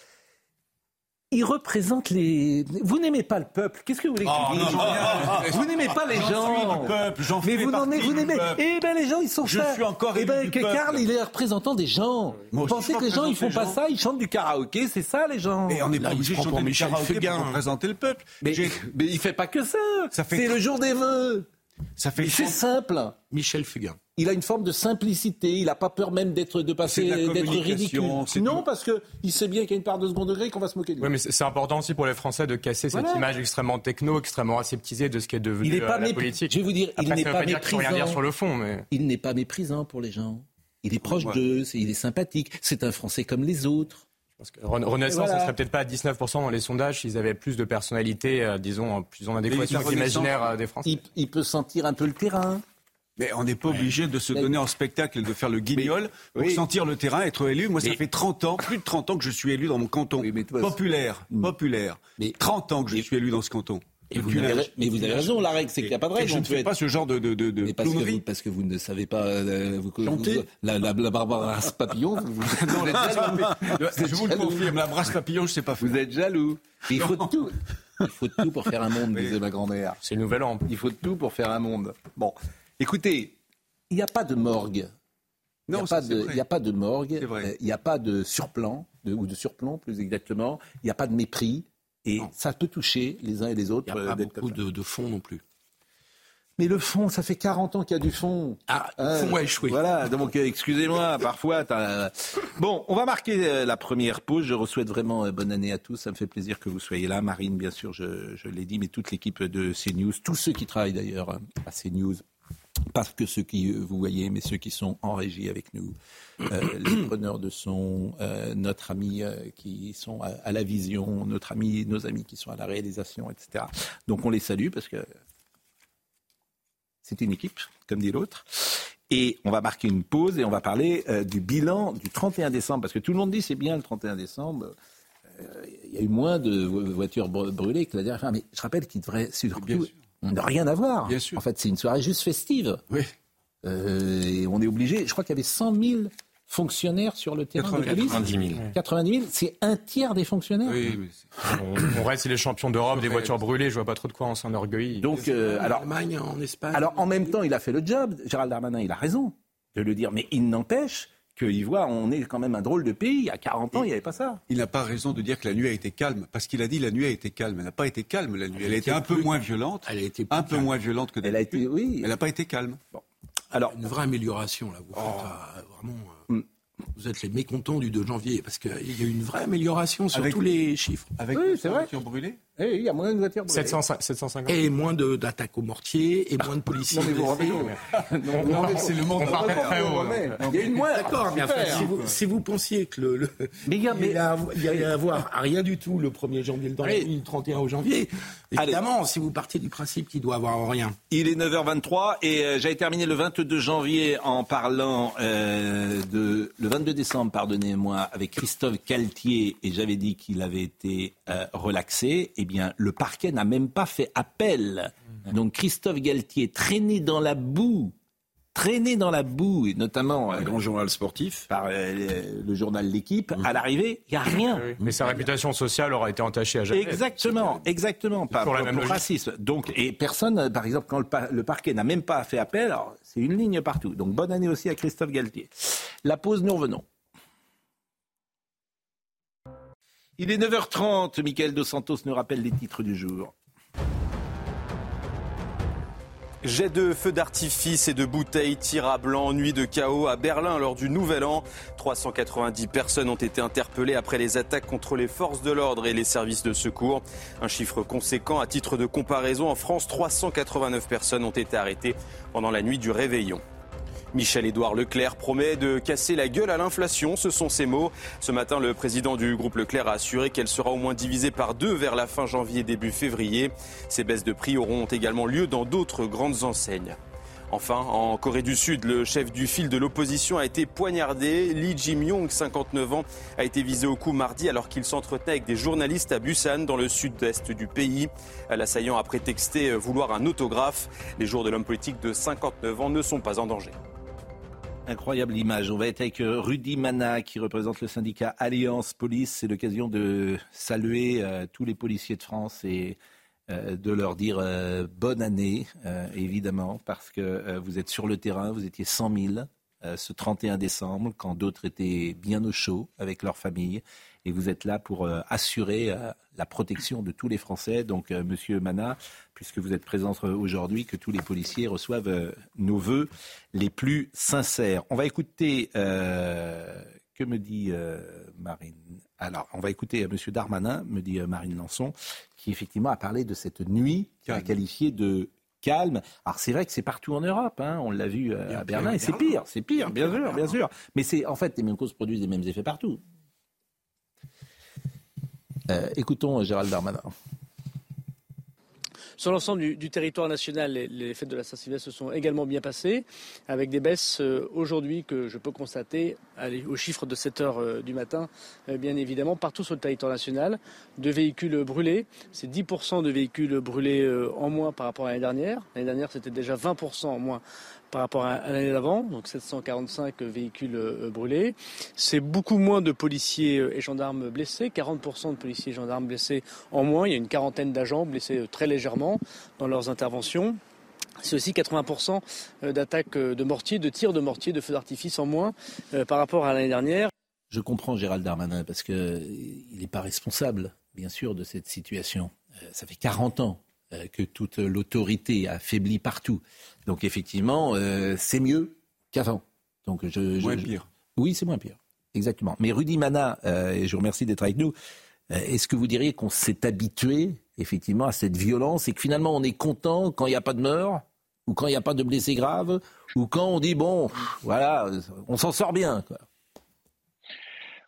il représente les. Vous n'aimez pas le peuple. Qu'est-ce que vous voulez que Oh, je non, dise non, non. Vous n'aimez pas les gens. suis du peuple, j'en Mais vous n'en vous n'aimez. Eh ben les gens, ils sont Je ça. suis encore Eh ben que. Karl, il est représentant des gens. Moi vous pensez je que les gens, ils font pas ça Ils chantent du karaoké, c'est ça les gens. Et on n'est pas obligé de chanter du karaoké pour représenter le peuple. Mais, mais il fait pas que ça. fait c'est le jour des vœux. Ça fait Mais c'est simple. Michel Fugain. Il a une forme de simplicité. Il n'a pas peur même d'être de passer d'être ridicule. Non, parce que il sait bien qu'il y a une part de second degré et qu'on va se moquer de lui. Oui, mais c'est important aussi pour les Français de casser cette image extrêmement techno, extrêmement aseptisée de ce qui est devenu Il pas euh, la mépris- politique. Je vais vous dire, il n'est pas rien méprisant. dire sur le fond, mais Il n'est pas méprisant pour les gens. Il est proche Ouais. d'eux, il est sympathique. C'est un Français comme les autres. Ren- Renaissance, Et voilà. ça serait peut-être pas à 19% dans les sondages s'ils avaient plus de personnalité, euh, disons, plus en adéquation avec l'imaginaire Renaissance, euh, des Français. Il, il peut sentir un peu le terrain. Mais on n'est pas obligé de se donner en spectacle et de faire le guignol pour oui. sentir le terrain, être élu. Moi, ça Mais- fait 30 ans, plus de 30 ans que je suis élu dans mon canton. populaire, populaire. 30 ans que je suis élu dans ce canton. Et vous Depuis avez- l'âge- mais vous avez raison, la règle, c'est qu'il n'y a pas de Et règle. Je ne fais être- pas ce genre de, de, de, de Mais parce que, clownerie. vous, parce que vous ne savez pas. euh, vous, vous- la, la, la Barbara Papillon, vous, vous Non, la brasse- je vous le confirme, la brasse papillon, je sais pas faire. Vous êtes jaloux. Il faut de tout. Il faut de tout pour faire un monde, disait ma grand-mère. C'est le nouvel an. Il faut de tout pour faire un monde. Bon, écoutez, il n'y a pas de morgue. Il n'y Non, a, pas c'est de- vrai. il y a pas de morgue, euh, il n'y a pas de surplan, de- ou de surplomb plus exactement, il n'y a pas de mépris, et ça peut toucher les uns et les autres. Il n'y a euh, pas beaucoup de, de fond non plus. Mais le fond, ça fait 40 ans qu'il y a du fond. Ah, Euh, fond a échoué. Voilà, donc euh, excusez-moi, parfois. t'as- Bon, on va marquer euh, la première pause. Je vous souhaite vraiment euh, bonne année à tous. Ça me fait plaisir que vous soyez là. Marine, bien sûr, je, je l'ai dit, mais toute l'équipe de CNews, tous ceux qui travaillent d'ailleurs hein, à CNews. Pas que ceux qui euh, vous voyez, mais ceux qui sont en régie avec nous, euh, les preneurs de son, euh, notre ami euh, qui sont à, à la vision, notre ami, nos amis qui sont à la réalisation, etc. Donc on les salue parce que c'est une équipe, comme dit l'autre. Et on va marquer une pause et on va parler du bilan du 31 décembre, parce que tout le monde dit c'est bien le 31 décembre. Il y a eu moins de vo- voitures br- brûlées que la dernière fois. Mais je rappelle qu'il devrait surtout ne rien avoir. Bien sûr. En fait, c'est une soirée juste festive. Oui. Euh, et on est obligé. Je crois qu'il y avait 100 000 fonctionnaires sur le terrain de police. 90 000. 90 000, c'est un tiers des fonctionnaires. Oui, mais c'est- On, on reste les champions d'Europe des voitures brûlées, je vois pas trop de quoi on s'enorgueillit. Donc, euh, En alors, Allemagne, en Espagne. Alors en même temps, il a fait le job. Gérald Darmanin, il a raison de le dire, mais il n'empêche qu'il voit, on est quand même un drôle de pays. Il y a 40 ans, il n'y avait pas ça. Il n'a pas raison de dire que la nuit a été calme, parce qu'il a dit la nuit a été calme. Elle n'a pas été calme la nuit. Elle a été un peu moins violente. Elle a été un peu moins violente que Elle a d'habitude. été, oui. Elle n'a pas été calme. Alors, une vraie amélioration là. Vous faites, euh, vraiment. euh, Vous êtes les mécontents du 2 janvier parce qu'il y a eu une vraie amélioration sur Avec- tous les chiffres. Avec Oui, les c'est vrai. voitures brûlées eh, il y a moins de voitures. brûlées. 700 750. Et moins de- d'attaques au mortier et moins de policiers. Non, mais vous compte. Non, mais c'est le monde très haut. pas. Il y a une moins. D'accord, mais enfin, Super. si vous, si vous pensiez que le, le- Mais il y a- il y a- il y allait avoir rien du tout le 1er janvier, nuit, le 31 au janvier, évidemment, si vous partez du principe qu'il doit avoir rien. Il est 9h23 et euh, j'avais terminé le 22 janvier en parlant euh, de le 22 décembre, pardonnez-moi, avec Christophe Caltier et j'avais dit qu'il avait été euh, relaxé. Eh bien, le parquet n'a même pas fait appel. Donc Christophe Galtier traîné dans la boue, traîné dans la boue et notamment euh, Un grand journal sportif. par euh, le, le journal L'équipe. À l'arrivée, il y a rien. Oui, Mais sa réputation sociale aura été entachée à jamais. Exactement, exactement. Pas, toujours la pour- même pour logique. racisme. Donc, et personne, euh, par exemple, quand le, par- le parquet n'a même pas fait appel, c'est une ligne partout. Donc, bonne année aussi à Christophe Galtier. La pause, nous revenons. Il est 9h30. Michael Dos Santos nous rappelle les titres du jour. Jet de feux d'artifice et de bouteilles, tir à blanc, nuit de chaos à Berlin lors du Nouvel An. 390 personnes ont été interpellées après les attaques contre les forces de l'ordre et les services de secours. Un chiffre conséquent à titre de comparaison. En France, 389 personnes ont été arrêtées pendant la nuit du réveillon. Michel-Édouard Leclerc promet de casser la gueule à l'inflation, ce sont ses mots. Ce matin, le président du groupe Leclerc a assuré qu'elle sera au moins divisée par deux vers la fin janvier, début février. Ces baisses de prix auront également lieu dans d'autres grandes enseignes. Enfin, en Corée du Sud, le chef du fil de l'opposition a été poignardé. Lee Jim-yong, 59 ans, a été visé au cou mardi alors qu'il s'entretenait avec des journalistes à Busan, dans le sud-est du pays. L'assaillant a prétexté vouloir un autographe. Les jours de l'homme politique de 59 ans ne sont pas en danger. Incroyable image. On va être avec euh, Rudy Mana qui représente le syndicat Alliance Police. C'est l'occasion de saluer euh, tous les policiers de France et euh, de leur dire bonne année, évidemment, parce que vous êtes sur le terrain, vous étiez 100 000 ce 31 décembre, quand d'autres étaient bien au chaud avec leur famille. Et vous êtes là pour assurer la protection de tous les Français. Donc, Monsieur Mana, puisque vous êtes présent aujourd'hui, que tous les policiers reçoivent euh, nos voeux les plus sincères. On va écouter, euh, que me dit euh, Marine? Alors, on va écouter M. Darmanin, me dit Marine Lançon, qui effectivement a parlé de cette nuit, qui a qualifié de calme. Alors c'est vrai que c'est partout en Europe, hein. on l'a vu à Berlin, et c'est pire, c'est pire, bien sûr, bien sûr. Mais c'est en fait les mêmes causes produisent les mêmes effets partout. Écoutons Gérald Darmanin. Sur l'ensemble du, territoire national, les, fêtes de la Saint-Sylvestre se sont également bien passées, avec des baisses euh, aujourd'hui que je peux constater au chiffre de 7 heures euh, du matin, euh, bien évidemment, partout sur le territoire national, de véhicules brûlés. C'est 10% de véhicules brûlés en moins par rapport à l'année dernière. L'année dernière, c'était déjà 20% en moins par rapport à, l'année d'avant, donc 745 véhicules euh, brûlés. C'est beaucoup moins de policiers euh, et gendarmes blessés, 40% de policiers et gendarmes blessés en moins. Il y a une quarantaine d'agents blessés euh, très légèrement dans leurs interventions. C'est aussi 80% d'attaques de mortiers, de tirs de mortiers, de feux d'artifice en moins par rapport à l'année dernière. Je comprends Gérald Darmanin parce qu'il n'est pas responsable, bien sûr, de cette situation. Ça fait 40 ans que toute l'autorité affaiblit partout. Donc effectivement, euh, c'est mieux qu'avant. Donc je, moins pire. Oui, c'est moins pire. Exactement. Mais Rudy Mana, euh, et je vous remercie d'être avec nous, est-ce que vous diriez qu'on s'est habitué effectivement à cette violence et que finalement on est content quand il n'y a pas de mort ou quand il n'y a pas de blessés graves ou quand on dit bon, voilà, on s'en sort bien. Quoi?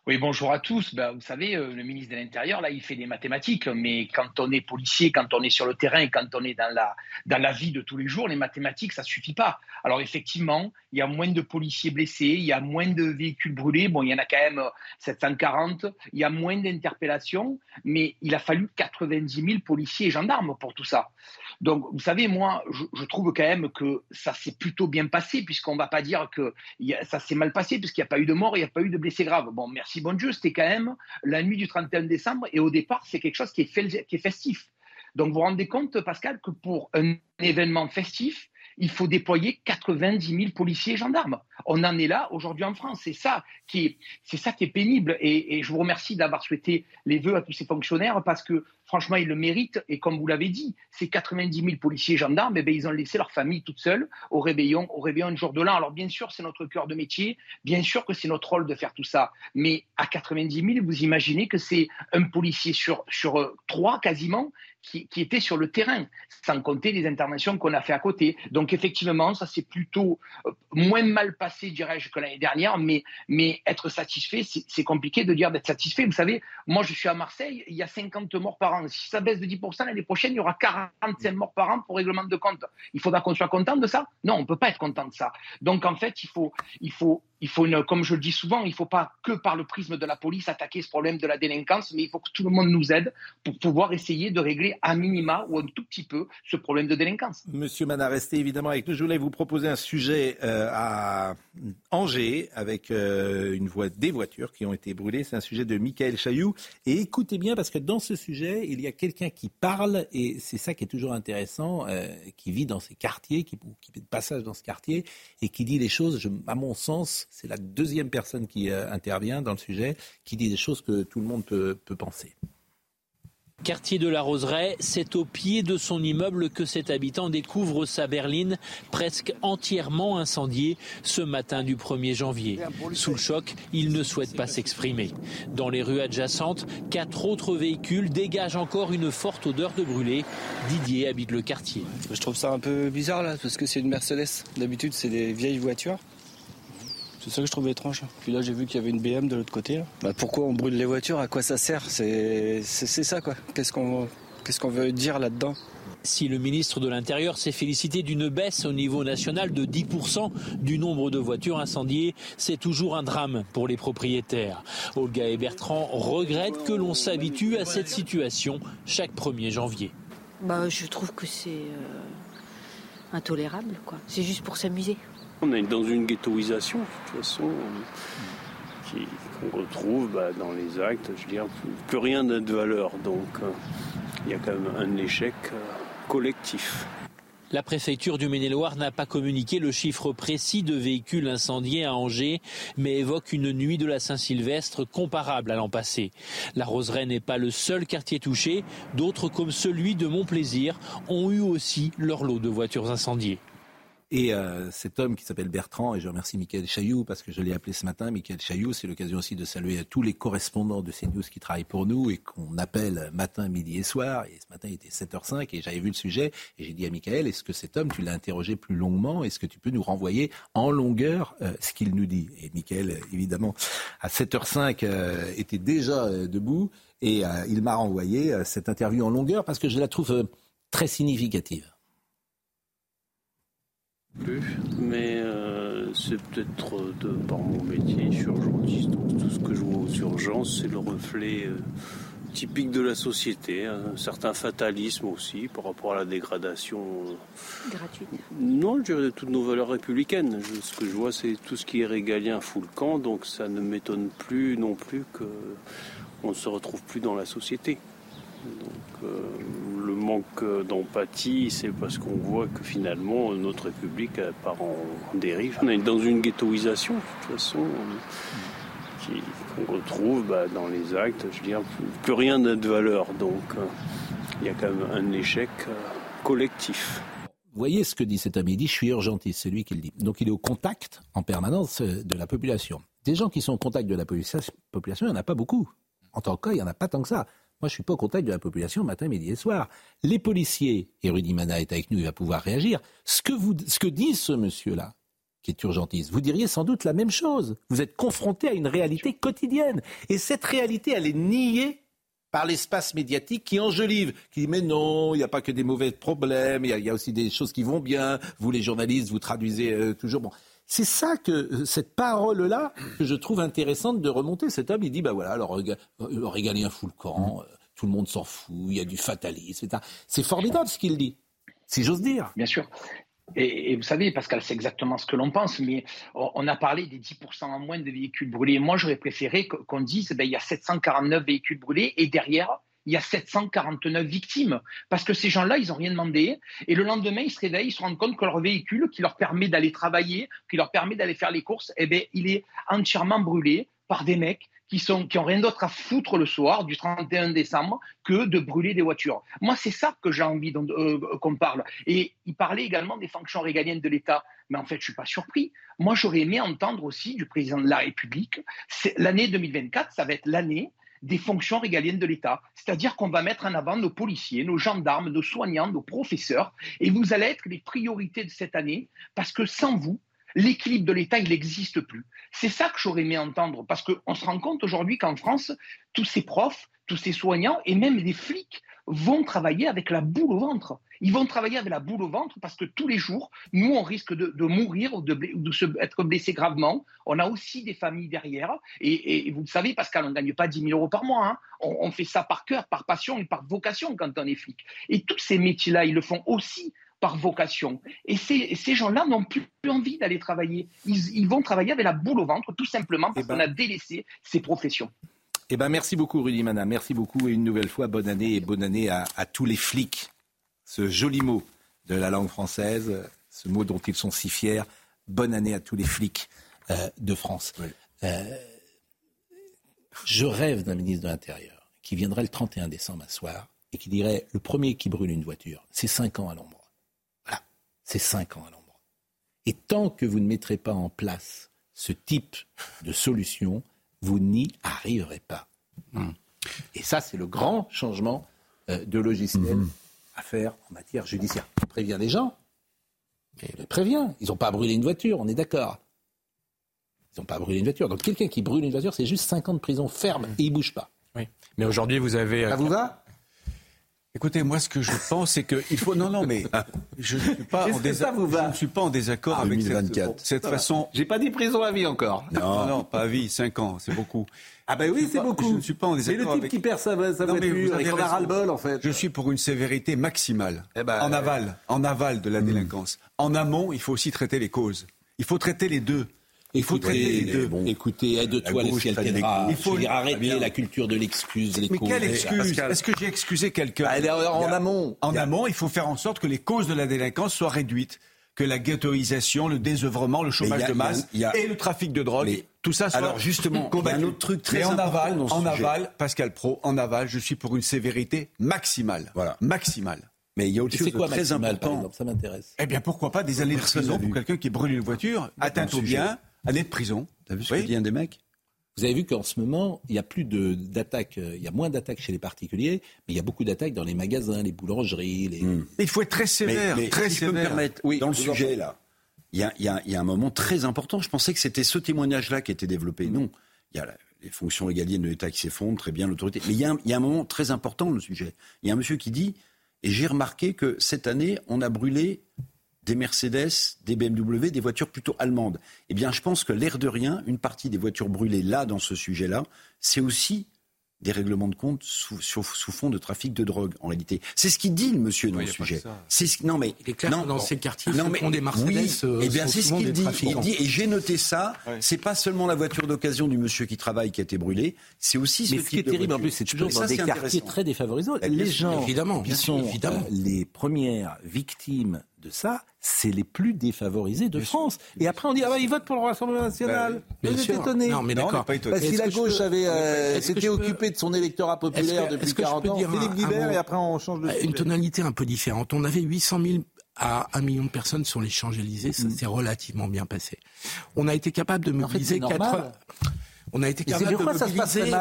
Oui, bonjour à tous. Ben, vous savez, euh, le ministre de l'Intérieur, là, il fait des mathématiques, mais quand on est policier, quand on est sur le terrain, quand on est dans la, dans la vie de tous les jours, les mathématiques, ça suffit pas. Alors effectivement, il y a moins de policiers blessés, il y a moins de véhicules brûlés, bon, il y en a quand même 740, euh, il y a moins d'interpellations, mais il a fallu 90 000 policiers et gendarmes pour tout ça. Donc, vous savez, moi, je, trouve quand même que ça s'est plutôt bien passé, puisqu'on ne va pas dire que ça s'est mal passé, puisqu'il n'y a pas eu de mort, il n'y a pas eu de blessés graves. Bon, merci, bon Dieu, c'était quand même la nuit du 31 décembre, et au départ, c'est quelque chose qui est, festif. Donc, vous vous rendez compte, Pascal, que pour un événement festif, il faut déployer 90 000 policiers et gendarmes. On en est là aujourd'hui en France. C'est ça qui est, c'est ça qui est pénible. Et, je vous remercie d'avoir souhaité les vœux à tous ces fonctionnaires parce que franchement, ils le méritent. Et comme vous l'avez dit, ces 90 000 policiers gendarmes, eh bien, ils ont laissé leur famille toute seule au réveillon, au réveillon du jour de l'an. Alors bien sûr, c'est notre cœur de métier. Bien sûr que c'est notre rôle de faire tout ça. Mais à 90 000, vous imaginez que c'est un policier sur, sur euh, trois quasiment qui, qui, était sur le terrain, sans compter les interventions qu'on a fait à côté. Donc effectivement, ça s'est plutôt euh, moins mal passé, dirais-je, que l'année dernière, mais, mais être satisfait, c'est compliqué de dire d'être satisfait. Vous savez, moi je suis à Marseille, il y a 50 morts par an. Si ça baisse de 10%, l'année prochaine, il y aura 45 morts par an pour règlement de compte. Il faudra qu'on soit content de ça? Non, on ne peut pas être content de ça. Donc en fait, il faut, il faut il faut, comme je le dis souvent, il ne faut pas que par le prisme de la police attaquer ce problème de la délinquance, mais il faut que tout le monde nous aide pour pouvoir essayer de régler à minima ou un tout petit peu ce problème de délinquance. Monsieur Mana, restez évidemment avec nous. Je voulais vous proposer un sujet euh, à Angers avec euh, une voie, des voitures qui ont été brûlées. C'est un sujet de Michael Chailloux. Et écoutez bien parce que dans ce sujet, il y a quelqu'un qui parle et c'est ça qui est toujours intéressant, euh, qui vit dans ces quartiers, qui, qui fait de passage dans ce quartier et qui dit les choses, à mon sens, c'est la deuxième personne qui euh, intervient dans le sujet, qui dit des choses que tout le monde peut, peut penser. Quartier de la Roseraie, c'est au pied de son immeuble que cet habitant découvre sa berline presque entièrement incendiée ce matin du 1er janvier. Sous le choc, il ne souhaite pas s'exprimer. Dans les rues adjacentes, quatre autres véhicules dégagent encore une forte odeur de brûlé. Didier habite le quartier. Je trouve ça un peu bizarre là, parce que c'est une Mercedes. D'habitude, c'est des vieilles voitures. C'est ça que je trouvais étrange. Puis là, j'ai vu qu'il y avait une BM de l'autre côté. Bah, pourquoi on brûle les voitures? À quoi ça sert? C'est ça, quoi. Qu'est-ce qu'on qu'est-ce qu'on veut dire là-dedans? Si le ministre de l'Intérieur s'est félicité d'une baisse au niveau national de 10% du nombre de voitures incendiées, c'est toujours un drame pour les propriétaires. Olga et Bertrand regrettent que l'on s'habitue à cette situation chaque 1er janvier. Bah, je trouve que c'est euh, intolérable. quoi. C'est juste pour s'amuser. On est dans une ghettoisation, de toute façon, qu'on retrouve bah, dans les actes. Je veux dire, plus rien n'a de valeur. Donc, euh, il y a quand même un échec euh, collectif. La préfecture du Maine-et-Loire n'a pas communiqué le chiffre précis de véhicules incendiés à Angers, mais évoque une nuit de la Saint-Sylvestre comparable à l'an passé. La Roseraie n'est pas le seul quartier touché. D'autres, comme celui de Montplaisir, ont eu aussi leur lot de voitures incendiées. Et euh, cet homme qui s'appelle Bertrand, et je remercie Michael Chailloux parce que je l'ai appelé ce matin, Michael Chailloux, c'est l'occasion aussi de saluer tous les correspondants de CNews qui travaillent pour nous et qu'on appelle matin, midi et soir. Et ce matin, il était 7h05 et j'avais vu le sujet et j'ai dit à Michael, est-ce que cet homme, tu l'as interrogé plus longuement? Est-ce que tu peux nous renvoyer en longueur euh, ce qu'il nous dit? Et Michael, évidemment, à 7h05, euh, était déjà debout et il m'a renvoyé cette interview en longueur parce que je la trouve très significative plus, mais euh, c'est peut-être de par mon métier, je suis urgentiste, donc tout ce que je vois aux urgences, c'est le reflet euh, typique de la société, un certain fatalisme aussi par rapport à la dégradation. Euh, Gratuite Non, je dirais de toutes nos valeurs républicaines. ce que je vois, c'est tout ce qui est régalien fout le camp, donc ça ne m'étonne plus non plus qu'on ne se retrouve plus dans la société. Donc manque d'empathie, c'est parce qu'on voit que finalement notre République part en, dérive. On est dans une ghettoisation, de toute façon, qu'on retrouve bah, dans les actes. Je veux dire, plus rien n'a de valeur. Donc euh, il y a quand même un échec euh, collectif. Voyez ce que dit cet homme Il dit Je suis urgentiste, c'est lui qui le dit. Donc il est au contact en permanence de la population. Des gens qui sont au contact de la population, il n'y en a pas beaucoup. En tant que il n'y en a pas tant que ça. Moi, je suis pas au contact de la population matin, midi et soir. Les policiers, et Rudy Mana est avec nous, il va pouvoir réagir. Ce que, vous, ce que dit ce monsieur-là, qui est urgentiste, vous diriez sans doute la même chose. Vous êtes confronté à une réalité quotidienne. Et cette réalité, elle est niée par l'espace médiatique qui enjolive, qui dit mais non, il n'y a pas que des mauvais problèmes, il y, a aussi des choses qui vont bien. Vous, les journalistes, vous traduisez euh, toujours. Bon, c'est ça que euh, cette parole-là que je trouve intéressante de remonter. Cet homme, il dit bah voilà, alors régalien fout le camp, euh, tout le monde s'en fout, il y a du fatalisme. C'est formidable ce qu'il dit, si j'ose dire. Bien sûr. Et, vous savez, Pascal, c'est exactement ce que l'on pense, mais on a parlé des 10% en moins de véhicules brûlés. Moi, j'aurais préféré qu'on dise ben, il y a 749 véhicules brûlés et derrière, il y a 749 victimes. Parce que ces gens-là, ils n'ont rien demandé. Et le lendemain, ils se réveillent, ils se rendent compte que leur véhicule, qui leur permet d'aller travailler, qui leur permet d'aller faire les courses, eh bien, il est entièrement brûlé par des mecs qui sont qui ont rien d'autre à foutre le soir du 31 décembre que de brûler des voitures. Moi, c'est ça que j'ai envie euh, qu'on parle. Et il parlait également des fonctions régaliennes de l'État. Mais en fait, je suis pas surpris. Moi, j'aurais aimé entendre aussi du président de la République. L'année 2024, ça va être l'année des fonctions régaliennes de l'État. C'est-à-dire qu'on va mettre en avant nos policiers, nos gendarmes, nos soignants, nos professeurs, et vous allez être les priorités de cette année, parce que sans vous, l'équilibre de l'État, il n'existe plus. C'est ça que j'aurais aimé entendre, parce qu'on se rend compte aujourd'hui qu'en France, tous ces profs, tous ces soignants, et même les flics vont travailler avec la boule au ventre. Ils vont travailler avec la boule au ventre parce que tous les jours, nous, on risque de, mourir ou de, de se, être blessé gravement. On a aussi des familles derrière. Et, vous le savez, Pascal, on ne gagne pas 10 000 euros par mois. Hein. On, fait ça par cœur, par passion et par vocation quand on est flic. Et tous ces métiers-là, ils le font aussi par vocation. Et ces, ces gens-là n'ont plus envie d'aller travailler. Ils, vont travailler avec la boule au ventre, tout simplement parce eh ben qu'on a délaissé ces professions. Eh ben, merci beaucoup, Rudy Mana. Merci beaucoup et une nouvelle fois, bonne année et bonne année à, tous les flics. Ce joli mot de la langue française, ce mot dont ils sont si fiers. Bonne année à tous les flics euh, de France. Euh, je rêve d'un ministre de l'Intérieur qui viendrait le 31 décembre à soir et qui dirait le premier qui brûle une voiture, c'est 5 ans à l'ombre. Voilà, c'est 5 ans à l'ombre. Et tant que vous ne mettrez pas en place ce type de solution, vous n'y arriverez pas. Et ça, c'est le grand changement euh, de logiciel hmm. à faire en matière judiciaire. On prévient les gens, mais on les prévient. Ils n'ont pas brûlé une voiture, on est d'accord. Ils n'ont pas brûlé une voiture. Donc quelqu'un qui brûle une voiture, c'est juste 5 ans de prison ferme et il ne bouge pas. Oui. Mais aujourd'hui, vous avez. Ça vous va? Écoutez, moi, ce que je pense, c'est qu'il faut. Non, non, mais je ne suis pas, en, je ne suis pas en désaccord avec cette, cette façon. J'ai pas dit prison à vie encore. Non, non, pas à vie, 5 ans, c'est beaucoup. Ah ben oui, c'est beaucoup. Je ne suis pas en désaccord. Mais le type qui perd sa, sa voiture et qu'on a ras-le-bol, en fait. Je suis pour une sévérité maximale. Eh ben, en aval, en aval de la hmm. délinquance. En amont, il faut aussi traiter les causes. Il faut traiter les deux. Il faut traiter les deux. Bon. Écoutez, aide-toi ciel Il faut arrêter la culture de l'excuse. Mais quelle excuse Est-ce que j'ai excusé quelqu'un En amont. En amont, il faut faire en sorte que les causes de la délinquance soient réduites que la ghettoisation, le désœuvrement, le chômage de masse et le trafic de drogue, tout ça soit alors justement Il y a un autre truc très en aval, en aval, Pascal Pro, en aval, je suis pour une sévérité maximale. Voilà. Maximale. Mais il y a autre chose de très important. ça m'intéresse. Eh bien, pourquoi pas des années de prison pour quelqu'un qui brûle une voiture, atteinte au bien, année de prison. T'as vu ce que dit un des mecs? Vous avez vu qu'en ce moment, il y a plus d'attaques, euh, il y a moins d'attaques chez les particuliers, mais il y a beaucoup d'attaques dans les magasins, les boulangeries. Les... Hmm. Il faut être très sévère, mais, très si sévère. me permettre, oui, dans le sujet là, il y, a, y, a, un moment très important. Je pensais que c'était ce témoignage-là qui était développé. Non, il y a les fonctions régaliennes de l'État qui s'effondrent, très bien l'autorité. Mais il y, a un, il y, a un moment très important dans le sujet. Il y a un monsieur qui dit, et j'ai remarqué que cette année, on a brûlé des Mercedes, des BMW, des voitures plutôt allemandes. Eh bien, je pense que l'air de rien, une partie des voitures brûlées là, dans ce sujet-là, c'est aussi des règlements de compte sous, fond de trafic de drogue, en réalité. C'est ce qu'il dit, le monsieur, dans le sujet. C'est non, mais il est dans ces quartiers, non, mais, des Mercedes. Oui, euh, eh bien, c'est ce qu'il dit. Il dit, et j'ai noté ça. C'est pas seulement la voiture d'occasion du monsieur qui travaille qui a été brûlée, c'est aussi ce Mais ce qui est terrible, en plus, c'est toujours dans des quartiers très défavorisés. Les gens évidemment, qui sont euh, les premières victimes de ça, c'est les plus défavorisés de France. Et après, on dit, ah bah, ils votent pour le Rassemblement National. Bah, Vous êtes étonné. Non, mais d'accord. Parce que la gauche avait, euh, s'était occupée de son électorat populaire depuis 40 ans. Philippe Guibert, et après, on change de Une tonalité un peu différente. On avait 800 000 à un million de personnes sur les Champs-Élysées. Ça mm. s'est relativement bien passé. On a été capable de mobiliser en fait, 4... On a été capable de mobiliser.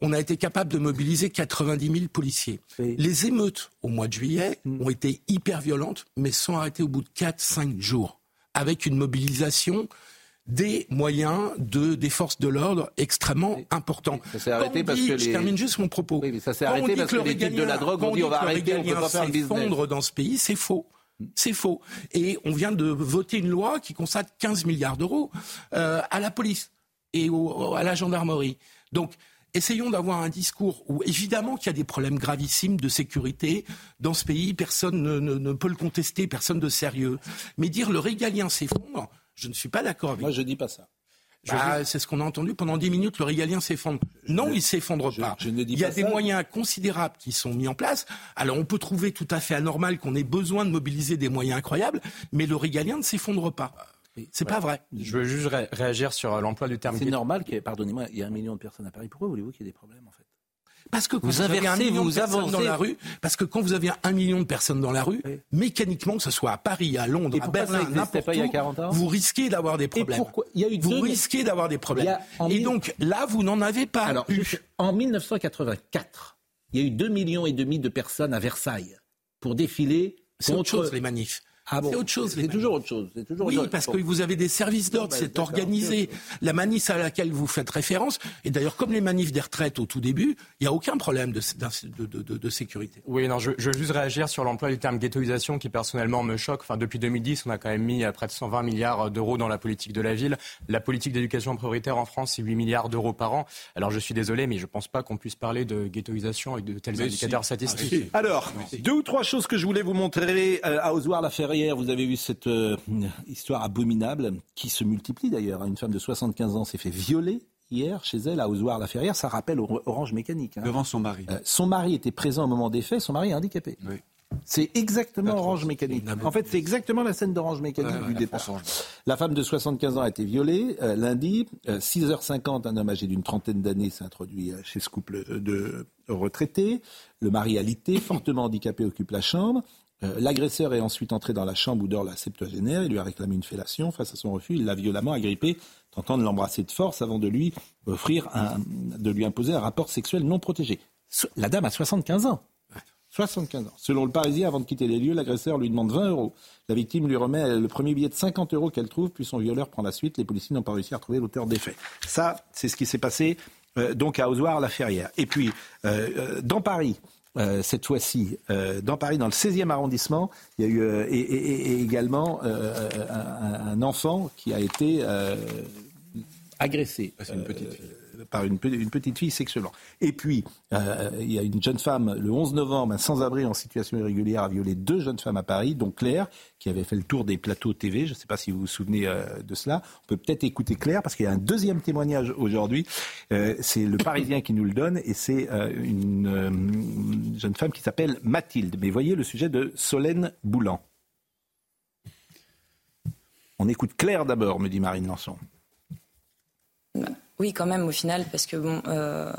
On a été capable de mobiliser 90 000 policiers. Les émeutes au mois de juillet mm. ont été hyper violentes, mais sont arrêtées au bout de 4-5 jours, avec une mobilisation des moyens de, des forces de l'ordre extrêmement importants. Ça s'est arrêté parce que Je termine juste mon propos. Oui, mais ça s'est arrêté parce que, les de la drogue ont dit on va arrêter, on peut pas faire business. dans ce pays, c'est faux. C'est faux. Et on vient de voter une loi qui consacre 15 milliards d'euros euh, à la police et à la gendarmerie. Donc, essayons d'avoir un discours où évidemment qu'il y a des problèmes gravissimes de sécurité dans ce pays, personne ne, peut le contester, personne de sérieux. Mais dire le régalien s'effondre, je ne suis pas d'accord avec Moi, je dis pas ça. Bah, c'est ce qu'on a entendu pendant dix minutes, le régalien s'effondre. Non, il s'effondre pas. il y a des moyens considérables qui sont mis en place. Alors on peut trouver tout à fait anormal qu'on ait besoin de mobiliser des moyens incroyables, mais le régalien ne s'effondre pas. C'est pas vrai. Je veux juste réagir sur euh, l'emploi du terme. C'est normal que, pardonnez-moi, il y a un million de personnes à Paris. Pourquoi voulez-vous qu'il y ait des problèmes en fait? Parce que quand vous, avez un million de personnes dans la rue, parce que quand vous avez un million de personnes dans la rue, mécaniquement, que ce soit à Paris, à Londres, à Berlin, n'importe où, vous risquez d'avoir des problèmes. il y a eu vous risquez d'avoir des problèmes. Et donc là, vous n'en avez pas Alors, En 1984, il y a eu 2 millions et demi de personnes à Versailles pour défiler contre autre chose, les manifs. Ah c'est autre chose. C'est toujours autre chose. Toujours oui, parce que vous avez des services d'ordre, bah, c'est organisé. La manif à laquelle vous faites référence, et d'ailleurs comme les manifs des retraites au tout début, il n'y a aucun problème de, de, de, de, sécurité. Oui, non, je, je, veux juste réagir sur l'emploi du terme ghettoisation qui personnellement me choque. Enfin, depuis 2010, on a quand même mis près de 120 milliards d'euros dans la politique de la ville. La politique d'éducation prioritaire en France, c'est 8 milliards d'euros par an. Alors je suis désolé, mais je ne pense pas qu'on puisse parler de ghettoisation avec de tels indicateurs statistiques. Ah, Alors, deux ou trois choses que je voulais vous montrer euh, à Ozoir-la-Ferrière. Vous avez vu cette euh, histoire abominable qui se multiplie d'ailleurs. Une femme de 75 ans s'est fait violer hier chez elle à Ozoir-la-Ferrière. Ça rappelle Orange Mécanique. Hein. Devant son mari. Euh, son mari était présent au moment des faits. Son mari est handicapé. C'est exactement Orange Mécanique. En fait, c'est exactement la scène d'Orange Mécanique du départ. La femme de 75 ans a été violée euh, lundi. 6h50, euh, un homme âgé d'une trentaine d'années s'est introduit chez ce couple de retraités. Le mari alité, fortement handicapé, occupe la chambre. L'agresseur est ensuite entré dans la chambre où dort la septuagénaire. Il lui a réclamé une fellation. Face à son refus, il l'a violemment agrippé, tentant de l'embrasser de force avant de lui offrir de lui imposer un rapport sexuel non protégé. La dame a 75 ans. 75 ans. Selon le Parisien, avant de quitter les lieux, l'agresseur lui demande 20 euros. La victime lui remet le premier billet de 50 euros qu'elle trouve, puis son violeur prend la suite. Les policiers n'ont pas réussi à retrouver l'auteur des faits. Ça, c'est ce qui s'est passé euh, donc à Ozoir-la-Ferrière. Et puis, euh, euh, dans Paris, cette fois-ci, dans Paris, dans le 16e arrondissement, il y a eu et, également un, enfant qui a été agressé. Ah, c'est une petite fille par une, petite fille sexuellement. Et puis, euh, il y a une jeune femme, le 11 novembre, un sans-abri en situation irrégulière a violé deux jeunes femmes à Paris, dont Claire, qui avait fait le tour des plateaux TV. Je ne sais pas si vous vous souvenez euh, de cela. On peut peut-être écouter Claire, parce qu'il y a un deuxième témoignage aujourd'hui. Euh, c'est le Parisien qui nous le donne, et c'est une jeune femme qui s'appelle Mathilde. Mais voyez le sujet de Solène Boulan. On écoute Claire d'abord, me dit Marine Lançon. Oui, quand même, au final, parce que bon, euh,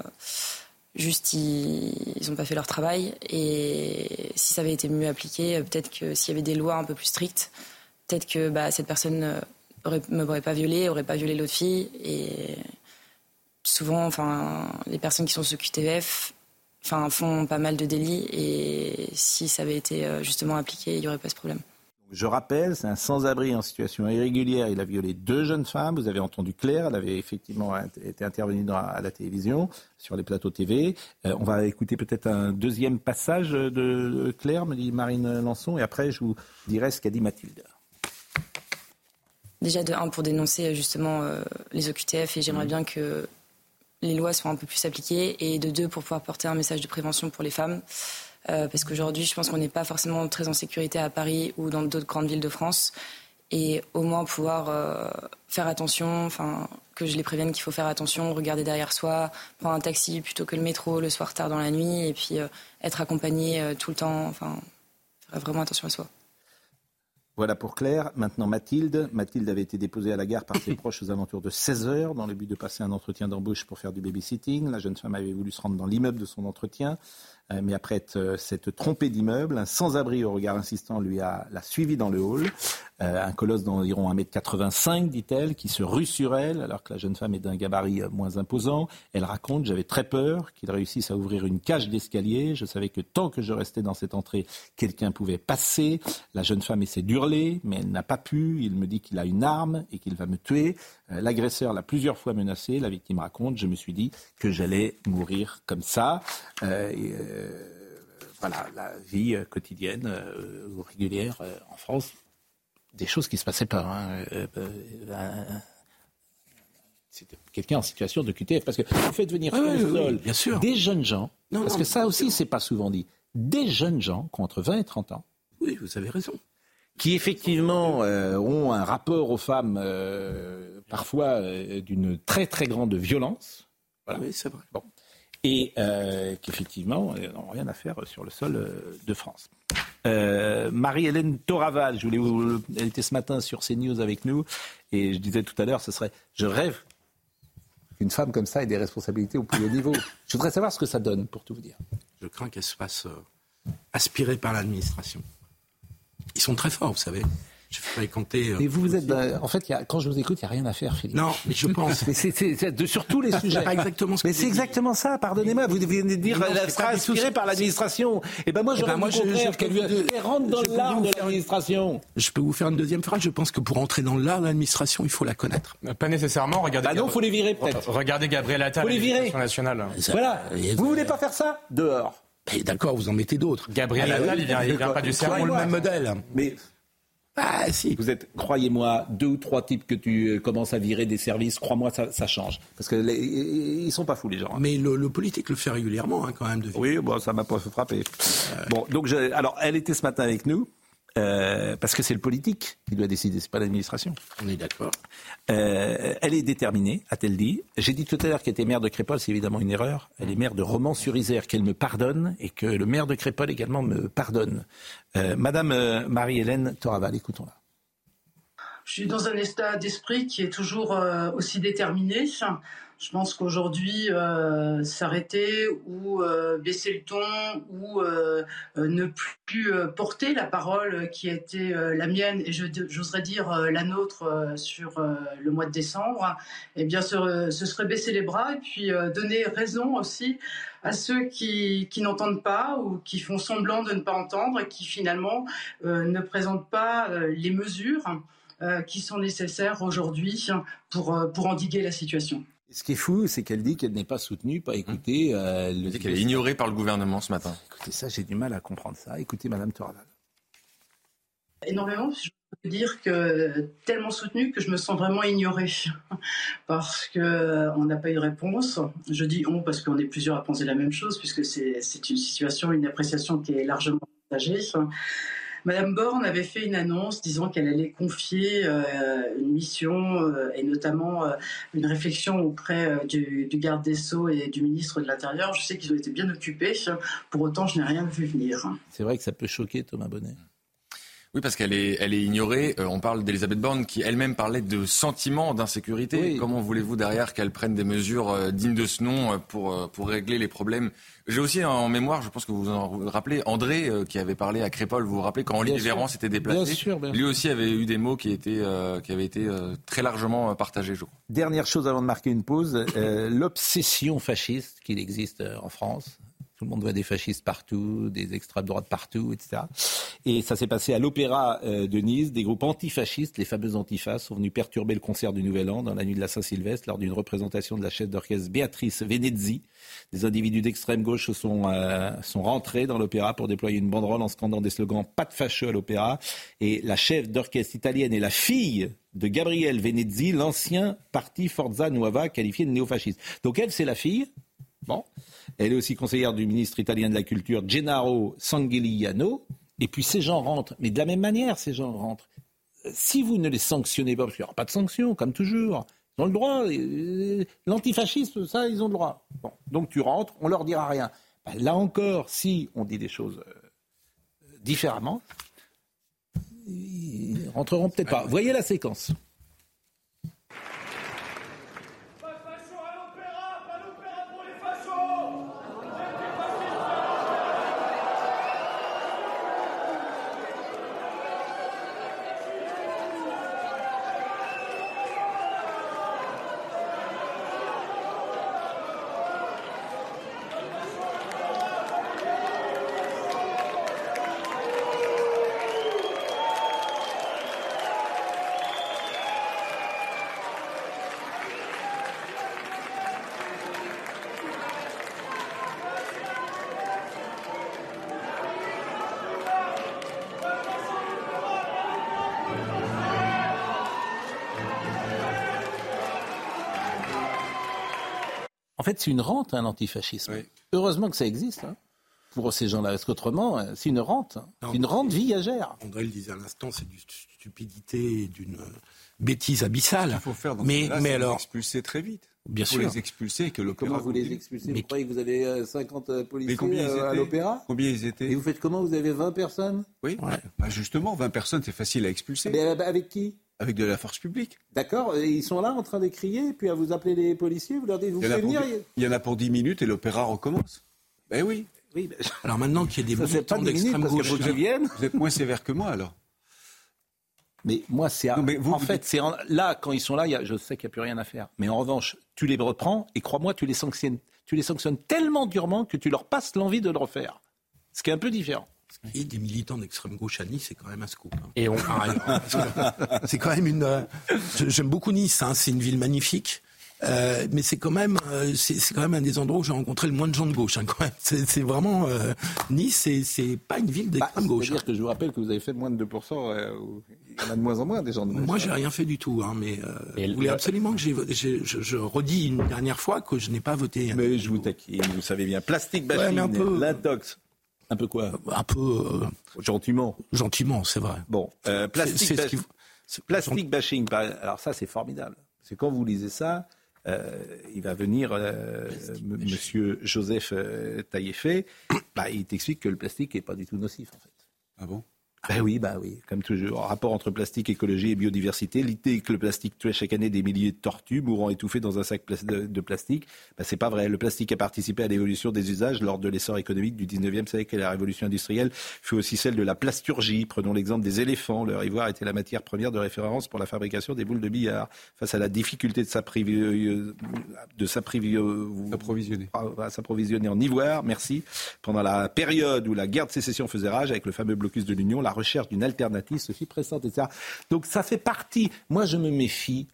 juste ils n'ont pas fait leur travail. Et si ça avait été mieux appliqué, euh, peut-être que s'il y avait des lois un peu plus strictes, peut-être que bah, cette personne ne m'aurait pas violée, aurait pas violé l'autre fille. Et souvent, enfin, les personnes qui sont sous QTF enfin, font pas mal de délits. Et si ça avait été euh, justement appliqué, il n'y aurait pas ce problème. Je rappelle, c'est un sans-abri en situation irrégulière. Il a violé deux jeunes femmes. Vous avez entendu Claire. Elle avait effectivement été intervenue à la télévision, sur les plateaux TV. Euh, on va écouter peut-être un deuxième passage de Claire, me dit Marine Lançon. Et après, je vous dirai ce qu'a dit Mathilde. Déjà, de un, pour dénoncer justement euh, les OQTF. Et j'aimerais mmh. bien que les lois soient un peu plus appliquées. Et de deux, pour pouvoir porter un message de prévention pour les femmes. Euh, parce qu'aujourd'hui, je pense qu'on n'est pas forcément très en sécurité à Paris ou dans d'autres grandes villes de France. Et au moins pouvoir euh, faire attention, enfin, que je les prévienne qu'il faut faire attention, regarder derrière soi, prendre un taxi plutôt que le métro le soir tard dans la nuit, et puis euh, être accompagné tout le temps, enfin, faire vraiment attention à soi. Voilà pour Claire. Maintenant Mathilde. Mathilde avait été déposée à la gare par ses proches aux alentours de 16 heures dans le but de passer un entretien d'embauche pour faire du babysitting. La jeune femme avait voulu se rendre dans l'immeuble de son entretien. Euh, mais après s'être trompé d'immeuble, un sans-abri au regard insistant lui a l'a suivi dans le hall. Euh, un colosse d'environ 1m85, dit-elle, qui se rue sur elle, alors que la jeune femme est d'un gabarit euh, moins imposant. Elle raconte J'avais très peur qu'il réussisse à ouvrir une cage d'escalier. Je savais que tant que je restais dans cette entrée, quelqu'un pouvait passer. La jeune femme essaie d'hurler, mais elle n'a pas pu. Il me dit qu'il a une arme et qu'il va me tuer. L'agresseur l'a plusieurs fois menacé. La victime raconte Je me suis dit que j'allais mourir comme ça. Voilà, la vie quotidienne ou régulière en France des choses qui se passaient pas. Hein. Euh, euh, c'était quelqu'un en situation de QTF. Parce que vous faites venir bien sûr. des jeunes gens, parce que ça aussi, c'est pas souvent dit, des jeunes gens qui ont entre 20 et 30 ans. Oui, vous avez raison. Qui effectivement euh, ont un rapport aux femmes parfois d'une très très grande violence. Oui, c'est vrai. Bon. Et qu'effectivement n'ont rien à faire sur le sol de France. Euh, Marie-Hélène Toraval, je voulais elle était ce matin sur CNews avec nous, et je disais tout à l'heure, ce serait, je rêve qu'une femme comme ça ait des responsabilités au plus haut niveau. Je voudrais savoir ce que ça donne, pour tout vous dire. Je crains qu'elle se fasse euh, aspirer par l'administration. Ils sont très forts, vous savez. Je fréquenté. Mais vous, vous êtes. en fait, quand je vous écoute, il n'y a rien à faire, Philippe. Non, mais je pense. c'est de, sur tous les sujets. Pas exactement ce mais c'est exactement ça, pardonnez-moi. Vous venez de dire qu'elle sera inspirée par l'administration. Et eh ben moi, j'aurais eh ben moi, je, qu'elle rentre dans l'art de l'administration. Je peux vous faire une deuxième phrase. Je pense que pour entrer dans l'art de l'administration, il faut la connaître. Pas nécessairement. Regardez. Bah non, faut les virer peut-être. Regardez Gabriel Attal. Faut les virer. Nationale. Voilà. Vous voulez pas faire ça? Dehors. D'accord, vous en mettez d'autres. Gabriel Attal, il vient, il vient pas du cerveau. le même modèle. Mais ah, si. Vous êtes, croyez-moi, deux ou trois types que tu euh, commences à virer des services, crois-moi, ça, change. Parce que les, ils sont pas fous, les gens. Hein. Mais le, politique le fait régulièrement, hein, quand même. De oui, bon, ça m'a pas fait frapper. Bon, donc, alors, elle était ce matin avec nous. Euh, parce que c'est le politique qui doit décider, c'est pas l'administration. On est d'accord. Euh, elle est déterminée, a-t-elle dit. J'ai dit tout à l'heure qu'elle était maire de Crépole, c'est évidemment une erreur. Elle est maire de Romans-sur-Isère, qu'elle me pardonne et que le maire de Crépole également me pardonne. Euh, Madame euh, Marie-Hélène Toraval, écoutons-la. Je suis dans un état d'esprit qui est toujours euh, aussi déterminé. Je pense qu'aujourd'hui, euh, s'arrêter ou euh, baisser le ton ou euh, ne plus porter la parole qui a été la mienne et j'oserais dire la nôtre sur le mois de décembre, eh bien, ce, serait baisser les bras et puis donner raison aussi à ceux qui, n'entendent pas ou qui font semblant de ne pas entendre et qui finalement ne présentent pas les mesures qui sont nécessaires aujourd'hui pour endiguer la situation. Ce qui est fou, c'est qu'elle dit qu'elle n'est pas soutenue, pas écoutée. Euh, elle le dit qu'elle est ignorée par le gouvernement ce matin. Écoutez, ça, j'ai du mal à comprendre ça. Écoutez, Madame Toraval. énormément. Je peux dire que tellement soutenu que je me sens vraiment ignorée parce que euh, on n'a pas eu de réponse. Je dis on parce qu'on est plusieurs à penser la même chose puisque c'est une situation, une appréciation qui est largement partagée. Madame Borne avait fait une annonce disant qu'elle allait confier euh, une mission euh, et notamment euh, une réflexion auprès du, du garde des Sceaux et du ministre de l'Intérieur. Je sais qu'ils ont été bien occupés. Pour autant, je n'ai rien vu venir. C'est vrai que ça peut choquer Thomas Bonnet. Oui, parce qu'elle est, elle est ignorée. Euh, on parle d'Elisabeth Borne qui elle-même parlait de sentiment d'insécurité. Oui. Comment voulez-vous derrière qu'elle prenne des mesures euh, dignes de ce nom euh, pour, euh, pour régler les problèmes? J'ai aussi en mémoire, je pense que vous vous en rappelez, André euh, qui avait parlé à Crépol. Vous vous rappelez quand Olivier sûr. Véran s'était déplacé? Bien sûr, bien Lui aussi avait eu des mots qui, étaient, euh, qui avaient été euh, très largement partagés, je crois. Dernière chose avant de marquer une pause, euh, l'obsession fasciste qu'il existe en France. Tout le monde voit des fascistes partout, des extrêmes droites partout, etc. Et ça s'est passé à l'Opéra euh, de Nice. Des groupes antifascistes, les fameux antifas, sont venus perturber le concert du Nouvel An dans la nuit de la Saint-Sylvestre lors d'une représentation de la chef d'orchestre Béatrice Venezzi. Des individus d'extrême gauche sont, euh, sont rentrés dans l'opéra pour déployer une banderole en scandant des slogans « Pas de fâcheux à l'opéra ». Et la chef d'orchestre italienne est la fille de Gabriel Venezzi, l'ancien parti Forza Nuova qualifié de néofasciste. Donc elle, c'est la fille. Bon. Elle est aussi conseillère du ministre italien de la Culture, Gennaro Sanghiliano. Et puis ces gens rentrent, mais de la même manière, ces gens rentrent. Euh, Si vous ne les sanctionnez pas, parce qu'il n'y aura pas de sanctions, comme toujours, ils ont le droit. euh, L'antifascisme, ça, ils ont le droit. Bon. Donc tu rentres, on leur dira rien. Ben, là encore, si on dit des choses euh, différemment, ils rentreront peut-être pas. Voyez la séquence. En fait, c'est une rente, hein, l'antifascisme. Heureusement que ça existe hein, pour ces gens-là. Parce qu'autrement, euh, c'est une rente. hein. Une rente viagère. André le disait à l'instant, c'est d'une stupidité et d'une euh, bêtise abyssale. qu'il faut faire dans mais, ce cas-là, mais c'est les alors, expulser très vite. Bien Il faut sûr. les expulser et que l'opéra Comment vous les expulsez Vous croyez que vous avez euh, 50 euh, policiers Mais combien ils euh, à l'opéra Combien ils étaient Et vous faites comment Vous avez 20 personnes Oui. Bah, justement, 20 personnes, c'est facile à expulser. Mais, euh, avec qui Avec de la force publique. D'accord Ils sont là en train de crier, puis à vous appeler les policiers, vous leur dites, vous Il y, en a faites pour, venir dix- il y en a pour 10 minutes et l'opéra recommence. Ben oui. Oui, mais- alors maintenant qu'il y a des militants d'extrême gauche. Vous êtes moins sévère que moi alors. Mais moi, c'est vous, en vous fait, dites- c'est en- là quand ils sont là, il y a- je sais qu'il n'y a plus rien à faire. Mais en revanche, tu les reprends et crois-moi, tu les sanctionnes, tu les sanctionnes tellement durement que tu leur passes l'envie de le refaire. Ce qui est un peu différent. Et des militants d'extrême gauche à Nice, c'est quand même un scoop. hein. Et on- hein, parce que c'est quand même une. euh, J'aime beaucoup Nice. hein, c'est une ville magnifique. Euh, mais c'est quand même, euh, c'est quand même un des endroits où j'ai rencontré le moins de gens de gauche. hein. C'est vraiment euh, Nice, c'est- pas une ville d'extrême gauche. C'est-à-dire que je vous rappelle que vous avez fait moins de 2%, euh, ou- il y en a de moins en moins des gens de gauche. Moi, j'ai rien fait du tout, hein, mais euh, vous voulez le- absolument que j'ai, voté- j'ai- je, je redis une dernière fois que je n'ai pas voté. hein. Mais je vous taquine, vous savez bien. Plastique Ouais, bashing, peu. l'intox. Un peu quoi Un peu. euh, Gentiment. Gentiment, c'est vrai. Bon, euh, plastique, C'est- c'est ce ba- qui- c'est- plastique bashing. par- Alors ça, c'est formidable. C'est quand vous lisez ça, euh, il va venir euh, m- Monsieur Joseph euh, Taillefer, bah, il t'explique que le plastique n'est pas du tout nocif en fait. Ah bon? Ben oui, bah oui, comme toujours. Rapport entre plastique, écologie et biodiversité. L'idée que le plastique tue chaque année des milliers de tortues mourant étouffées dans un sac de, plastique, ben c'est pas vrai. Le plastique a participé à l'évolution des usages lors de l'essor économique du 19e siècle et la révolution industrielle fut aussi celle de la plasturgie. Prenons l'exemple des éléphants. Leur ivoire était la matière première de référence pour la fabrication des boules de billard. Face à la difficulté de à s'approvisionner en ivoire, merci. Pendant la période où la guerre de sécession faisait rage avec le fameux blocus de l'Union, la recherche d'une alternative fit pressante, etc. Donc ça fait partie. Moi, je me méfie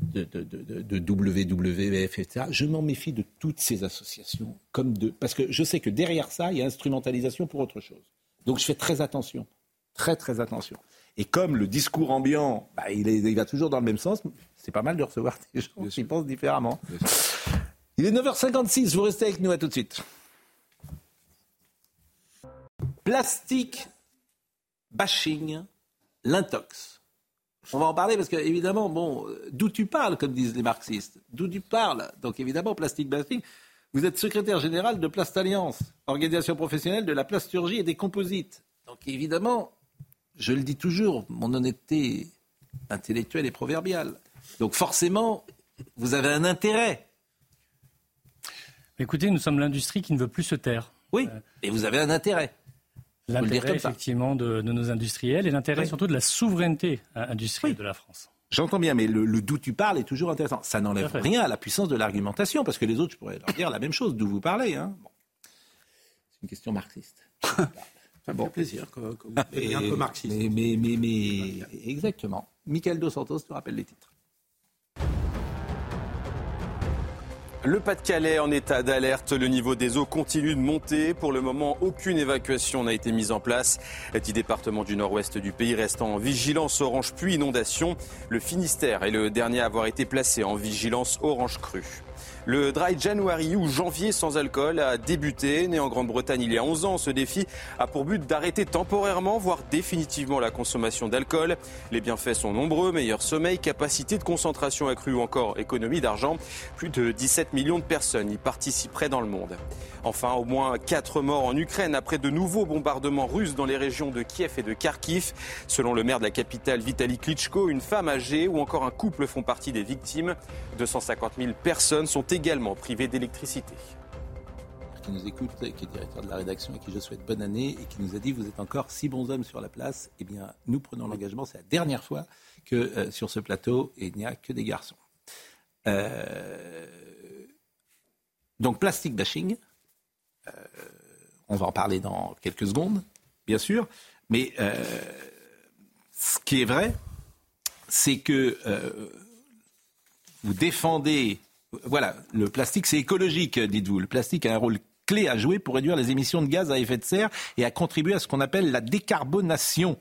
de, de, de, de- de WWF, etc. Je m'en méfie de toutes ces associations, comme de, parce que je sais que derrière ça, il y a instrumentalisation pour autre chose. Donc je fais très attention, très très attention. Et comme le discours ambiant, bah, il, est- il va toujours dans le même sens, c'est pas mal de recevoir des gens qui pensent différemment. Il est 9h56, vous restez avec nous, à tout de suite. Plastique bashing, l'intox. On va en parler parce que, évidemment, bon, euh, d'où tu parles, comme disent les marxistes? D'où tu parles? Donc, évidemment, plastique bashing. Vous êtes secrétaire général de Plast Alliance, organisation professionnelle de la plasturgie et des composites. Donc, évidemment, je le dis toujours, mon honnêteté intellectuelle est proverbiale. Donc, forcément, vous avez un intérêt. Écoutez, nous sommes l'industrie qui ne veut plus se taire. Oui, et vous avez un intérêt. L'intérêt, effectivement, de, de nos industriels et l'intérêt Oui. surtout de la souveraineté euh, industrielle de la France. J'entends bien, mais le, le d'où tu parles est toujours intéressant. Ça n'enlève rien à la puissance de l'argumentation, parce que les autres, je pourrais leur dire la même chose, d'où vous parlez. Hein. Bon. C'est une question marxiste. Ça me fait plaisir que, que vous soyez un peu marxiste. Mais, mais, mais, mais- exactement. Michael Dos Santos te rappelle les titres. Le Pas-de-Calais en état d'alerte. Le niveau des eaux continue de monter. Pour le moment, aucune évacuation n'a été mise en place. Dix départements du nord-ouest du pays restent en vigilance orange puis inondation. Le Finistère est le dernier à avoir été placé en vigilance orange crue. Le Dry January ou janvier sans alcool a débuté. Né en Grande-Bretagne il y a 11 ans, ce défi a pour but d'arrêter temporairement, voire définitivement la consommation d'alcool. Les bienfaits sont nombreux, meilleur sommeil, capacité de concentration accrue ou encore économie d'argent. Plus de 17 millions de personnes y participeraient dans le monde. Enfin, au moins 4 morts en Ukraine après de nouveaux bombardements russes dans les régions de Kiev et de Kharkiv. Selon le maire de la capitale Vitaly Klitschko, une femme âgée ou encore un couple font partie des victimes. 250 000 personnes sont également privées d'électricité. Qui nous écoute, qui est directeur de la rédaction et qui je souhaite bonne année et qui nous a dit vous êtes encore six bons hommes sur la place. Eh bien, nous prenons l'engagement. C'est la dernière fois que euh, sur ce plateau, il n'y a que des garçons. Euh, donc, plastic bashing. Euh, on va en parler dans quelques secondes, bien sûr. Mais euh, ce qui est vrai, c'est que euh, vous défendez. Voilà, le plastique, c'est écologique, dites-vous. Le plastique a un rôle clé à jouer pour réduire les émissions de gaz à effet de serre et à contribuer à ce qu'on appelle la décarbonation.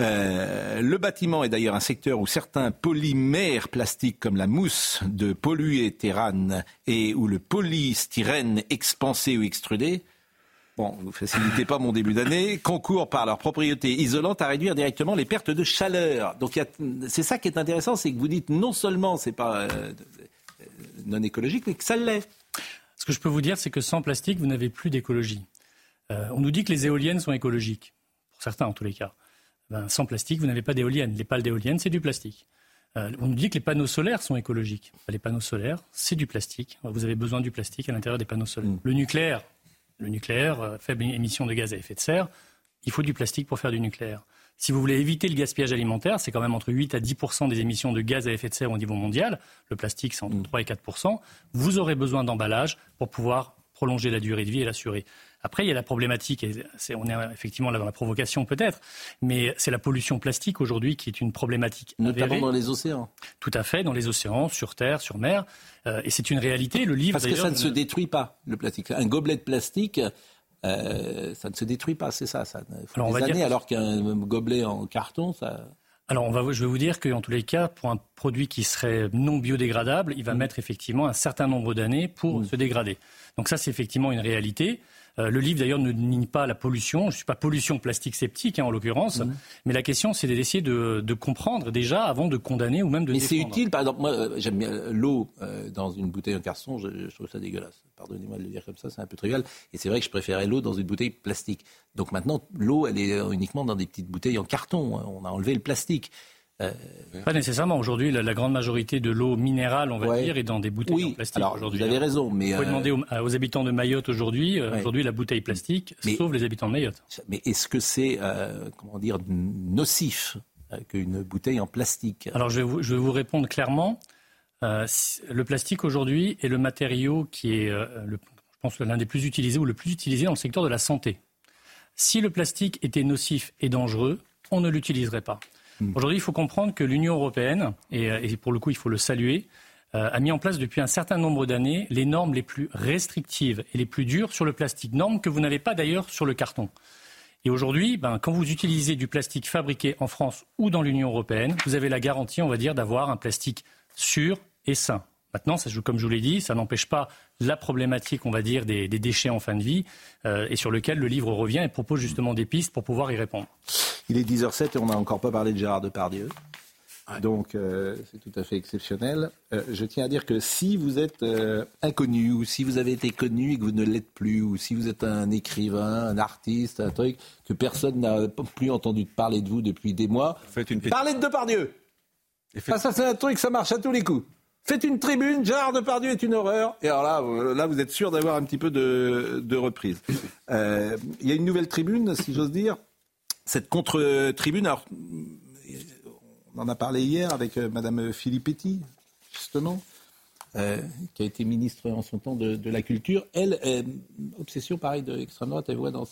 Euh, le bâtiment est d'ailleurs un secteur où certains polymères plastiques comme la mousse de polyéthérane et ou le polystyrène expansé ou extrudé Bon, vous facilitez pas mon début d'année, concourent par leur propriété isolante à réduire directement les pertes de chaleur. Donc c'est ça qui est intéressant, c'est que vous dites non seulement c'est pas euh, non écologique, mais que ça l'est. Ce que je peux vous dire, c'est que sans plastique, vous n'avez plus d'écologie. Euh, on nous dit que les éoliennes sont écologiques, pour certains en tous les cas. Ben, sans plastique, vous n'avez pas d'éoliennes. Les pales d'éoliennes, c'est du plastique. Euh, on nous dit que les panneaux solaires sont écologiques. Ben, les panneaux solaires, c'est du plastique. Vous avez besoin du plastique à l'intérieur des panneaux solaires. Le nucléaire, le nucléaire, euh, faible émission de gaz à effet de serre, il faut du plastique pour faire du nucléaire. Si vous voulez éviter le gaspillage alimentaire, c'est quand même entre 8 à 10% des émissions de gaz à effet de serre au niveau mondial. Le plastique, c'est entre 3 et 4% Vous aurez besoin d'emballage pour pouvoir prolonger la durée de vie et l'assurer. Après, il y a la problématique, et on est effectivement là dans la provocation peut-être, mais c'est la pollution plastique aujourd'hui qui est une problématique Notamment avérée. dans les océans. Tout à fait, dans les océans, sur terre, sur mer. Euh, et c'est une réalité. Le livre, Parce que ça ne se détruit pas, le plastique. Un gobelet de plastique, euh, ça ne se détruit pas, c'est ça. Ça il faut Alors, on va dire années, alors qu'un gobelet en carton, ça. Alors, on va, je vais vous dire qu'en tous les cas, pour un produit qui serait non biodégradable, il va Mm. mettre effectivement un certain nombre d'années pour se dégrader. Donc ça, c'est effectivement une réalité. Euh, le livre d'ailleurs ne nie pas la pollution. Je ne suis pas pollution plastique sceptique hein, en l'occurrence, Mhm. mais la question c'est d'essayer de, de comprendre déjà avant de condamner ou même de Mais c'est utile, par exemple, moi euh, j'aime bien l'eau euh, dans une bouteille en carton, je, je trouve ça dégueulasse. Pardonnez-moi de le dire comme ça, c'est un peu trivial. Et c'est vrai que je préférais l'eau dans une bouteille plastique. Donc maintenant, l'eau, elle est uniquement dans des petites bouteilles en carton. On a enlevé le plastique. Euh, Pas nécessairement. Aujourd'hui, la, la grande majorité de l'eau minérale, on va Ouais. dire, est dans des bouteilles Oui, en plastique. alors, aujourd'hui, vous avez hein. raison, mais, Vous pouvez euh, demander aux, aux habitants de Mayotte aujourd'hui. euh, Ouais. Aujourd'hui, la bouteille plastique sauve les habitants de Mayotte. Mais est-ce que c'est, euh, comment dire, nocif qu'une bouteille en plastique? Alors, je vais vous, je vais vous répondre clairement. Le plastique aujourd'hui est le matériau qui est, le- je pense, l'un des plus utilisés ou le plus utilisé dans le secteur de la santé. Si le plastique était nocif et dangereux, on ne l'utiliserait pas. Aujourd'hui, il faut comprendre que l'Union européenne, et, euh, pour le coup, il faut le saluer, euh, a mis en place depuis un certain nombre d'années les normes les plus restrictives et les plus dures sur le plastique, normes que vous n'avez pas d'ailleurs sur le carton. Et aujourd'hui, ben, quand vous utilisez du plastique fabriqué en France ou dans l'Union européenne, vous avez la garantie, on va dire, d'avoir un plastique sûr et sain. Maintenant, ça, je- comme je vous l'ai dit, ça n'empêche pas la problématique, on va dire, des, des déchets en fin de vie, euh, et sur lequel le livre revient et propose justement des pistes pour pouvoir y répondre. Il est 10h07 et on n'a encore pas parlé de Gérard Depardieu. Donc euh, c'est tout à fait exceptionnel. Euh, je tiens à dire que si vous êtes euh, inconnu ou si vous avez été connu et que vous ne l'êtes plus ou si vous êtes un écrivain, un artiste, un truc que personne n'a plus entendu parler de vous depuis des mois, parlez de Depardieu. Ah, ça c'est un truc, ça marche à tous les coups. Faites une tribune, Gérard Depardieu est une horreur. Et alors là, euh, là vous êtes sûr d'avoir un petit peu de, reprise. Euh, Il y a une nouvelle tribune, si j'ose dire. Cette contre-tribune, alors on en a parlé hier avec euh, Madame Filippetti, justement, qui a été ministre en son temps de, la culture. Elle, euh, obsession pareil de l'extrême droite, elle voit dans,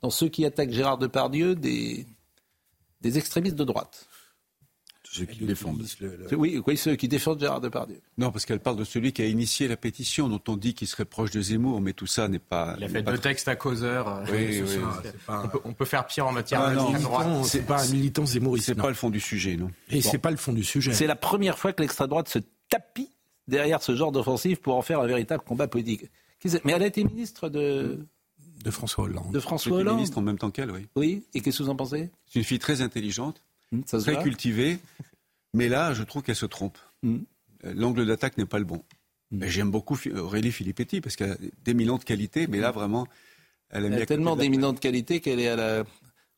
dans ceux qui attaquent Gérard Depardieu des extrémistes de droite. Ceux qui le défendent. Oui, oui, ceux qui défendent Gérard Depardieu. Non, parce qu'elle parle de celui qui a initié la pétition, dont on dit qu'il serait proche de Zemmour, mais tout ça n'est pas. Il a fait deux très- textes à causeur. euh, Oui, on, peut, on peut faire pire en matière Ah, de non, droite. c'est pas un militant zémouriste. C'est pas le fond du sujet, non. Et c'est pas le fond du sujet. C'est la première fois que l'extrême droite se tapit derrière ce genre d'offensive pour en faire un véritable combat politique. Mais elle a été ministre de, de François Hollande. de François Hollande. ministre en même temps qu'elle, oui. Oui, et qu'est-ce que vous en pensez? C'est une fille très intelligente, ça se très cultivée, mais là, je trouve qu'elle se trompe. Mm. Euh, L'angle d'attaque n'est pas le bon. Mais J'aime beaucoup Aurélie Filippetti parce qu'elle a d'éminentes qualités, mais là, vraiment, elle aime Elle a tellement côté de la- d'éminente qualité qu'elle est à la-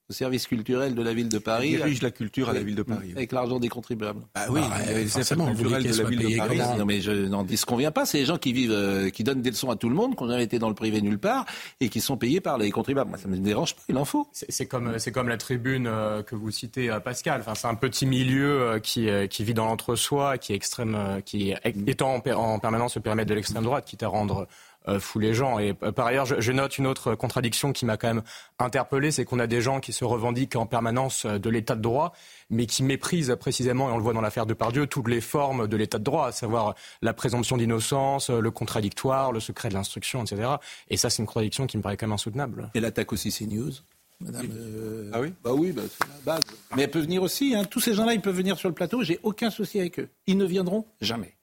au service culturel de la ville de Paris. Elle dirige la culture à la ville de Paris. Avec l'argent des contribuables. Ah oui, Bah, il forcément, culturelles qu'elle de la ville de Paris. Non, mais je n'en dis ce qu'on vient pas. C'est les gens qui vivent, euh, qui donnent des leçons à tout le monde, qui n'ont jamais été dans le privé nulle part et qui sont payés par les contribuables. Moi, ça me dérange pas. Il en faut. C'est comme, c'est comme la tribune euh, que vous citez, euh, Pascal. Enfin, c'est un petit milieu euh, qui, euh, qui vit dans l'entre-soi, qui est extrême, euh, qui est étant en, per- en permanence le périmètre de l'extrême droite, quitte à rendre euh, fou les gens. Et euh, par ailleurs, je, je note une autre contradiction qui m'a quand même interpellé, c'est qu'on a des gens qui se revendiquent en permanence euh, de l'état de droit, mais qui méprisent précisément, et on le voit dans l'affaire de Pardieu, toutes les formes de l'état de droit, à savoir la présomption d'innocence, le contradictoire, le secret de l'instruction, etc. Et ça, c'est une contradiction qui me paraît quand même insoutenable. Elle attaque aussi CNews. Madame, euh, Ah oui? Bah oui, bah, c'est la base. Mais elle peut venir aussi. hein. Tous ces gens-là, ils peuvent venir sur le plateau. J'ai aucun souci avec eux. Ils ne viendront jamais.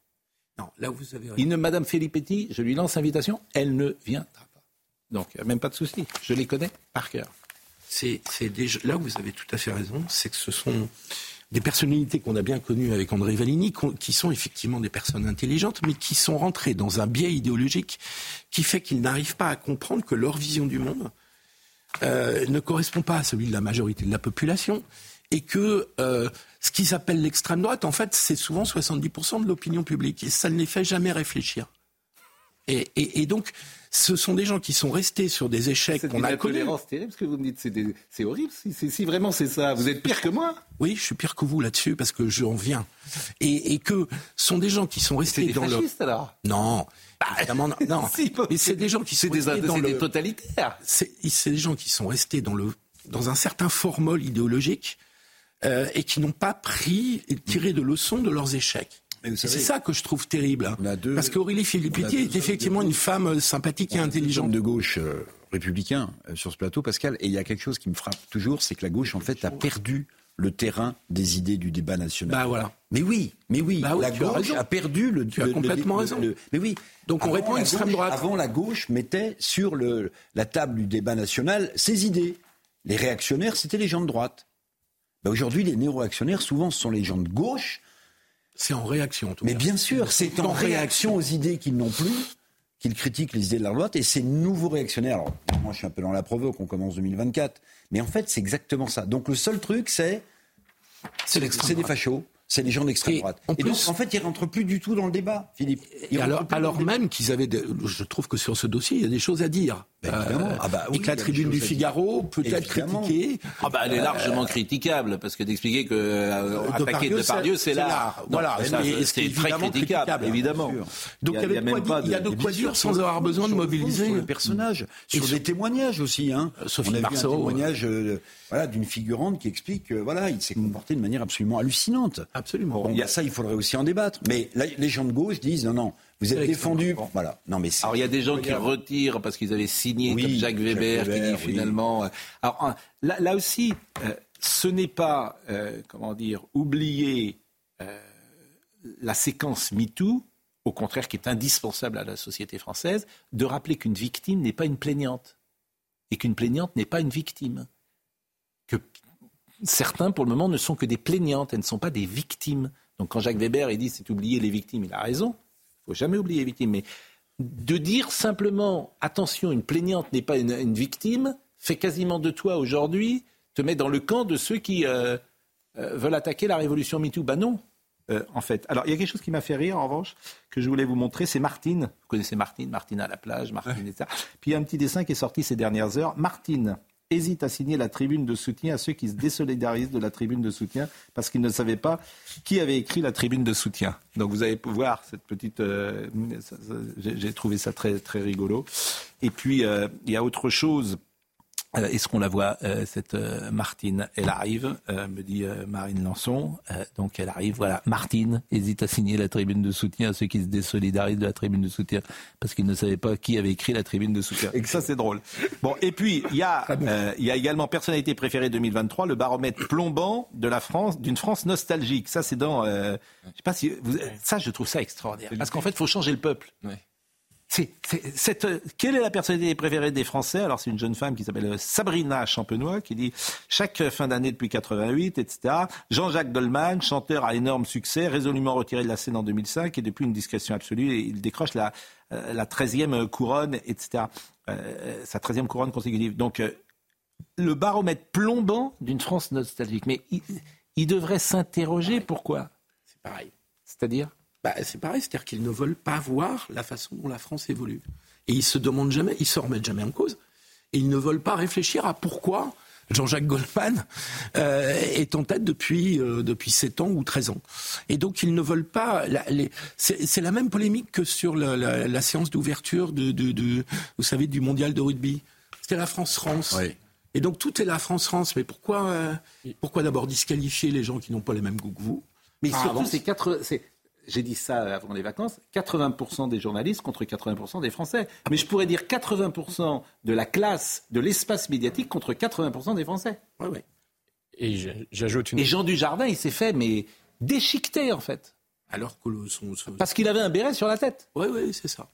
Non, là vous avez ne, Madame Filippetti, je lui lance invitation. Elle ne viendra pas. Donc, il n'y a même pas de souci. Je les connais par cœur. c'est c'est déjà là où vous avez tout à fait raison, c'est que ce sont des personnalités qu'on a bien connues avec André Valigny, qu'on- qui sont effectivement des personnes intelligentes, mais qui sont rentrées dans un biais idéologique qui fait qu'ils n'arrivent pas à comprendre que leur vision du monde euh, ne correspond pas à celui de la majorité de la population et que euh, ce qu'ils appellent l'extrême droite, en fait, c'est souvent 70% de l'opinion publique et ça ne les fait jamais réfléchir. Et, et- et donc, ce sont des gens qui sont restés sur des échecs C'est qu'on a connus. intolérance terrible ce que vous me dites. C'est C'est horrible. Si, si- si vraiment c'est ça, vous êtes pire que moi. Oui, je suis pire que vous là-dessus parce que j'en viens. Et, et que ce sont des gens qui sont restés C'est des dans fascistes alors. Non. évidemment, non. non. Mais c'est des gens qui sont C'est des, restés dans c'est le... des totalitaires. C'est c'est des gens qui sont restés dans, le, dans un certain formol idéologique euh, et qui n'ont pas pris et tiré de leçons de leurs échecs. C'est ça que je trouve terrible. hein. on a deux- Parce qu'Aurélie deux est effectivement une femme euh, sympathique et intelligente. de gauche euh, républicains euh, sur ce plateau, Pascal. Et il y a quelque chose qui me frappe toujours, c'est que la gauche, en fait, a perdu le terrain des idées du débat national. Bah voilà. Mais oui, mais oui, Bah oui, la as gauche a perdu le. Tu as le- le- complètement le- raison. le- mais oui. Donc on répond à l'extrême droite. Avant, la gauche mettait sur le, la table du débat national ses idées. Les réactionnaires, c'était les gens de droite. Bah, Aujourd'hui, les néo-réactionnaires, souvent, ce sont les gens de gauche. C'est en réaction, en tout Mais cas. bien sûr, c'est en En réaction aux idées qu'ils n'ont plus qu'ils critiquent les idées de la droite et ces nouveaux réactionnaires. Alors, moi, je suis un peu dans la provoque, on commence 2024. Mais en fait, c'est exactement ça. Donc, le seul truc, c'est. C'est des fachos. C'est les gens d'extrême Et droite. en Et donc, en fait, ils rentrent plus du tout dans le débat, Philippe. Ils Et rentrent alors, même qu'ils avaient, des- je trouve que sur ce dossier, il y a des choses à dire. Euh, Ben, évidemment. Ah bah oui, et que la il y a tribune du. Figaro peut être critiquée. Ah bah, elle est largement critiquable, parce que d'expliquer que euh, attaquer Depardieu, c'est- l'art. Voilà, c'est très critiquable, critiquable, évidemment. Donc il y, avait de quoi dire- il y a de quoi dire sans avoir besoin de mobiliser. Le personnage, sur des témoignages aussi. Hein. Sophie On a vu Marceau, un témoignage euh, voilà, d'une figurante qui explique que voilà, il s'est comporté de manière absolument hallucinante. Absolument. Bon, bah, ça, il faudrait aussi en débattre. Mais là, les gens de gauche disent non, non, vous êtes C'est défendus. Voilà. Non, mais Alors il y a des gens qui retirent parce qu'ils avaient signé Oui, comme Jacques Weber, Jacques Weber, qui dit oui. finalement. euh, Alors là, là aussi, euh, ce n'est pas euh, comment dire oublier euh, la séquence MeToo, au contraire qui est indispensable à la société française, de rappeler qu'une victime n'est pas une plaignante et qu'une plaignante n'est pas une victime. Que certains, pour le moment, ne sont que des plaignantes, elles ne sont pas des victimes. Donc quand Jacques Weber il dit c'est oublier les victimes, il a raison. Il faut jamais oublier les victimes. Mais de dire simplement attention, une plaignante n'est pas une, une victime, fait quasiment de toi aujourd'hui, te met dans le camp de ceux qui euh, euh, veulent attaquer la révolution MeToo. Ben non, euh, en fait. Alors il y a quelque chose qui m'a fait rire en revanche, que je voulais vous montrer, c'est Martine. Vous connaissez Martine, Martine à la plage, Martine, etc. Puis il y a un petit dessin qui est sorti ces dernières heures. Martine hésite à signer la tribune de soutien à ceux qui se désolidarisent de la tribune de soutien parce qu'ils ne savaient pas qui avait écrit la tribune de soutien. Donc vous allez voir cette petite... euh, j'ai trouvé ça très, très rigolo. Et puis, euh, il y a autre chose. Euh, Est-ce qu'on la voit, euh, cette euh, Martine? Elle arrive, euh, me dit euh, Marine Lançon. Euh, donc elle arrive, voilà. Martine hésite à signer la tribune de soutien à ceux qui se désolidarisent de la tribune de soutien parce qu'ils ne savaient pas qui avait écrit la tribune de soutien. Et que ça, c'est drôle. Bon, et puis il y a, euh, il y a également personnalité préférée 2023, le baromètre plombant de la France, d'une France nostalgique. Ça, c'est dans, euh, je sais pas si vous, ça, je trouve ça extraordinaire parce qu'en fait, il faut changer le peuple. C'est, c'est- cette, quelle est la personnalité préférée des Français? Alors, c'est une jeune femme qui s'appelle euh, Sabrina Champenois qui dit chaque fin d'année depuis 88, etc. Jean-Jacques Goldman, chanteur à énorme succès, résolument retiré de la scène en 2005 et depuis une discrétion absolue, et il décroche la, euh, la 13e couronne, etc. Euh, sa 13e couronne consécutive. Donc, euh, le baromètre plombant d'une France nostalgique. Mais il, il devrait s'interroger pourquoi? C'est pareil. C'est-à-dire? Bah, c'est pareil, c'est-à-dire qu'ils ne veulent pas voir la façon dont la France évolue. Et ils se demandent jamais, ils se remettent jamais en cause. Et ils ne veulent pas réfléchir à pourquoi Jean-Jacques Goldman euh, est en tête depuis, euh, depuis 7 ans ou 13 ans. Et donc ils ne veulent pas... c'est la même polémique que sur la, la- la séance d'ouverture de, de, de- vous savez, du mondial de rugby. C'était la France-France. Et donc tout est la France-France. Mais pourquoi, euh, pourquoi d'abord disqualifier les gens qui n'ont pas les mêmes goûts que vous? Mais Enfin, surtout, avant- c'est quatre. J'ai dit ça avant les vacances. 80% des journalistes contre 80% des Français. Mais je pourrais dire 80% de la classe, de l'espace médiatique contre 80% des Français. Ouais, ouais. Et j'ajoute une. Et Jean Dujardin, il s'est fait mais déchiqueter en fait. Alors que le, son, son- Parce qu'il avait un béret sur la tête. Oui, oui, c'est ça.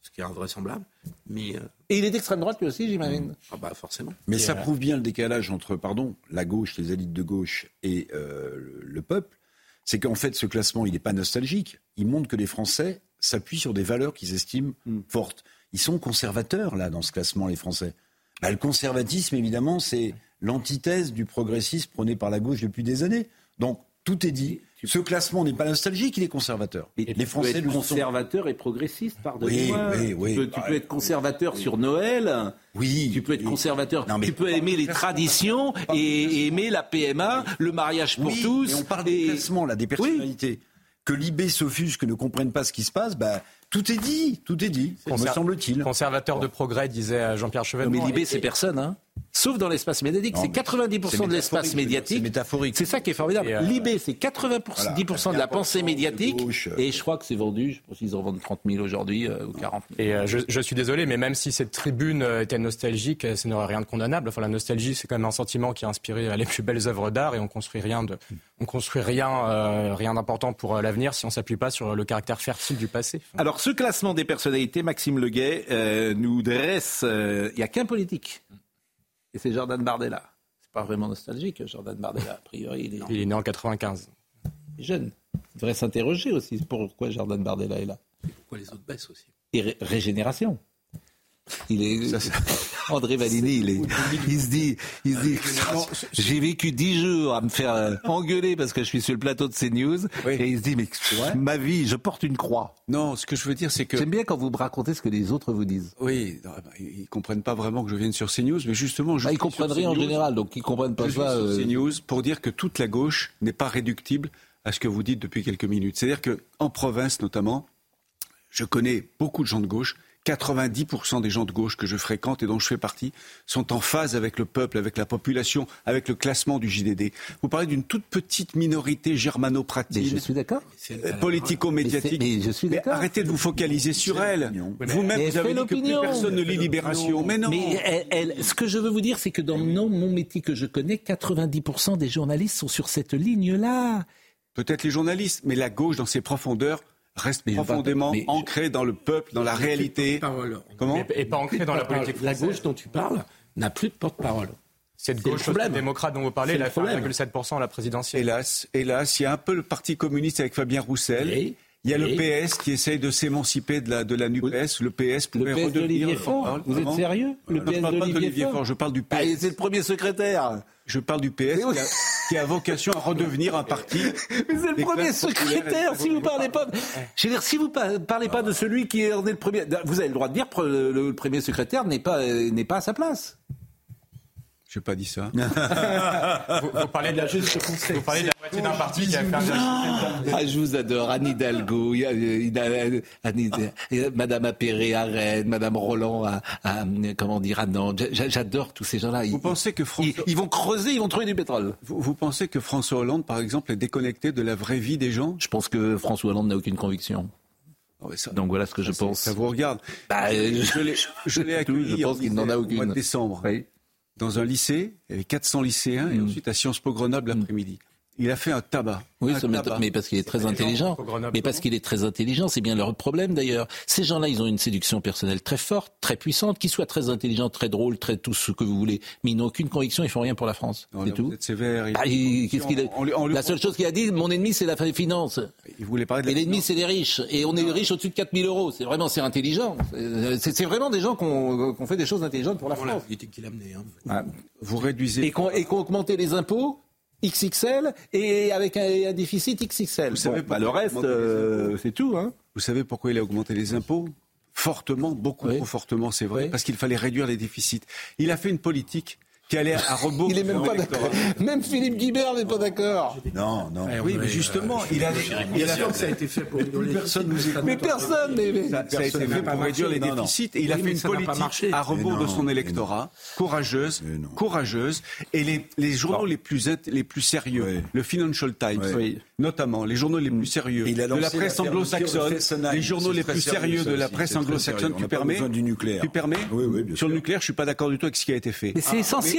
Ce qui est invraisemblable. Mais, euh, Et il est d'extrême droite lui aussi, j'imagine. ah bah forcément. Mais Et, ça euh, prouve bien le décalage entre, pardon, la gauche, les élites de gauche et euh, le peuple. C'est qu'en fait, ce classement, il n'est pas nostalgique. Il montre que les Français s'appuient sur des valeurs qu'ils estiment fortes. Ils sont conservateurs, là, dans ce classement, les Français. Bah, le conservatisme, évidemment, c'est l'antithèse du progressisme prôné par la gauche depuis des années. Donc, tout est dit. Ce classement n'est pas nostalgique, il est conservateur. Et les tu Français peux être le sont. conservateur et progressiste, pardonnez-moi. Oui, oui, oui. Tu peux, tu peux être conservateur sur Noël. Oui. Tu peux être conservateur. Non, mais- tu peux aimer les traditions et, aimer la PMA, le mariage pour Oui, tous. mais on parle des classements, là, des personnalités. Que l'IB s'offusque, ne comprennent pas ce qui se passe, bah, tout est dit, tout est dit, me semble-t-il. Conservateur de progrès, disait euh, Jean-Pierre Non, Chevènement. mais l'IB, c'est personne. Hein. Sauf dans l'espace médiatique, c'est mais 90% c'est de l'espace médiatique. c'est métaphorique. C'est ça qui est formidable. Euh, Libé, c'est 80% de la pensée médiatique. gauche. Et je crois que c'est vendu, je pense qu'ils en vendent 30 000 aujourd'hui euh, ou 40 000. Et euh, je, je suis désolé, mais même si cette tribune euh, était nostalgique, euh, ce n'aurait rien de condamnable. Enfin, la nostalgie, c'est quand même un sentiment qui a inspiré euh, les plus belles œuvres d'art, et on construit rien de, on construit rien, euh, rien d'important pour euh, l'avenir si on s'appuie pas sur le caractère fertile du passé. Alors, ce classement des personnalités, Maxime Leguet euh, nous dresse. euh, Il n'y a qu'un politique. Et c'est Jordan Bardella. C'est pas vraiment nostalgique, Jordan Bardella. A priori, il est, Il est né en 95. jeune. Il devrait s'interroger aussi pourquoi Jordan Bardella est là. Pourquoi les autres baissent aussi? Et ré- régénération. Il est André Valini, il, est, il se dit, il se dit, j'ai vécu dix jours à me faire engueuler parce que je suis sur le plateau de CNews, et il se dit mais ma vie, je porte une croix. Non, ce que je veux dire, c'est que J'aime bien quand vous me racontez ce que les autres vous disent. oui, non, bah, ils ils comprennent pas vraiment que je vienne sur CNews, mais justement, je Bah, ils rien en général, donc ils comprennent pas Je ça. sur euh, CNews pour dire que toute la gauche n'est pas réductible à ce que vous dites depuis quelques minutes. C'est-à-dire que en province notamment, je connais beaucoup de gens de gauche. 90% des gens de gauche que je fréquente et dont je fais partie sont en phase avec le peuple, avec la population, avec le classement du JDD. Vous parlez d'une toute petite minorité germano-pratine. Je suis d'accord. euh, Politico-médiatique. Mais c'est- mais je suis d'accord. arrêtez de vous focaliser sur elle. Vous-même, vous avez dit que plus personne ne lit Libération. Mais non. Mais elle- elle- ce que je veux vous dire, c'est que dans mon, mon métier que je connais, 90% des journalistes sont sur cette ligne-là. Peut-être les journalistes, mais la gauche, dans ses profondeurs, reste profondément mais je- ancrée dans le peuple, dans la réalité. Parole. Comment Et, et pas ancré dans la politique La française. gauche dont tu parles n'a plus de porte-parole. Cette C'est le gauche démocrate dont vous parlez, elle le a fait problème. 1,7% à la présidentielle. Hélas, hélas, il y a un peu le Parti communiste avec Fabien Roussel. Il y a le. PS qui essaye de s'émanciper de la, de la NUPES. Le PS Le pourrait PS redevenir... d'Olivier Faure Vous êtes sérieux? Le Non, je PS parle pas d'Olivier Faure Faure, je parle du PS. Ah, c'est le premier secrétaire. Je parle du PS qui, a, qui a vocation à redevenir un parti. Mais c'est le premier secrétaire, si vous parlez pas. Je veux dire, si vous pa- parlez pas de celui qui est le premier, vous avez le droit de dire que le, le premier secrétaire n'est pas euh, n'est pas à sa place. Je n'ai pas dit ça. Vous, vous parlez de la, vous parlez de la moitié d'un parti qui a fait un Ah, je vous adore, Anne Hidalgo, Madame Appéré à Rennes, Madame Roland à, à- comment dire à Nantes. J'a- J'adore tous ces gens-là. Vous Ils, pensez que François... ils- ils vont creuser, ils vont trouver du pétrole. Vous, vous pensez que François Hollande, par exemple, est déconnecté de la vraie vie des gens? Je pense que François Hollande n'a aucune conviction. Ah ça, Donc voilà ce que je pense. Ça vous regarde. Bah, je je- l'ai- accueilli je pense en qu'il n'en a au mois aucune. de décembre. Oui. Dans un lycée, il y avait 400 lycéens et Mm. ensuite à Sciences Po Grenoble l'après-midi. Il a fait un tabac. Oui, un ça m'étonne- tabac. mais parce qu'il est très intelligent. Mais parce qu'il est très intelligent, c'est bien leur problème d'ailleurs. Ces gens-là, ils ont une séduction personnelle très forte, très puissante, qu'ils soient très intelligents, très drôles, très tout ce que vous voulez. Mais ils n'ont aucune conviction, ils font rien pour la France. Non, C'est tout. Vous êtes sévère. Il, Ah, il- qu'est-ce qu'il a- on La seule chose qu'il a dit, mon ennemi, c'est la finance. il voulait parler de la Et l'ennemi, c'est les riches. Et on est riches au-dessus de 4000 euros. C'est vraiment, c'est intelligent. C'est vraiment des gens qui ont fait des choses intelligentes pour la Voilà, France. il était qui l'a amené. Hein. Ah. Vous réduisez. Et qu'on et qu'on augmenté les impôts XXL et avec un, un déficit XXL. Vous savez Bon, bah, le reste, euh, c'est tout. Hein. Vous savez pourquoi il a augmenté les impôts Fortement, beaucoup Oui. trop fortement, c'est vrai, Oui. parce qu'il fallait réduire les déficits. Il a fait une politique qui allait à rebours. Il est de même pas d'accord. Même Philippe Guibert n'est pas d'accord. Non, non. Eh, Oui, mais justement, euh, il a, il Bien a sûr que ça a été fait pour rigoler. personne nous écoute. Mais personne, mais, mais- Ça, ça a été fait pour réduire les déficits et il a fait une politique à rebours de son électorat, courageuse, courageuse. Et les, les journaux les plus les plus sérieux, le Financial Times, Oui. notamment les journaux les plus sérieux Il a de la presse anglo-saxonne, les journaux les plus sérieux, de la presse anglo-saxonne, tu permets besoin du nucléaire. Tu permets Oui, oui, bien Sur le nucléaire, je suis pas d'accord du tout avec ce qui a été fait. mais c'est essentiel.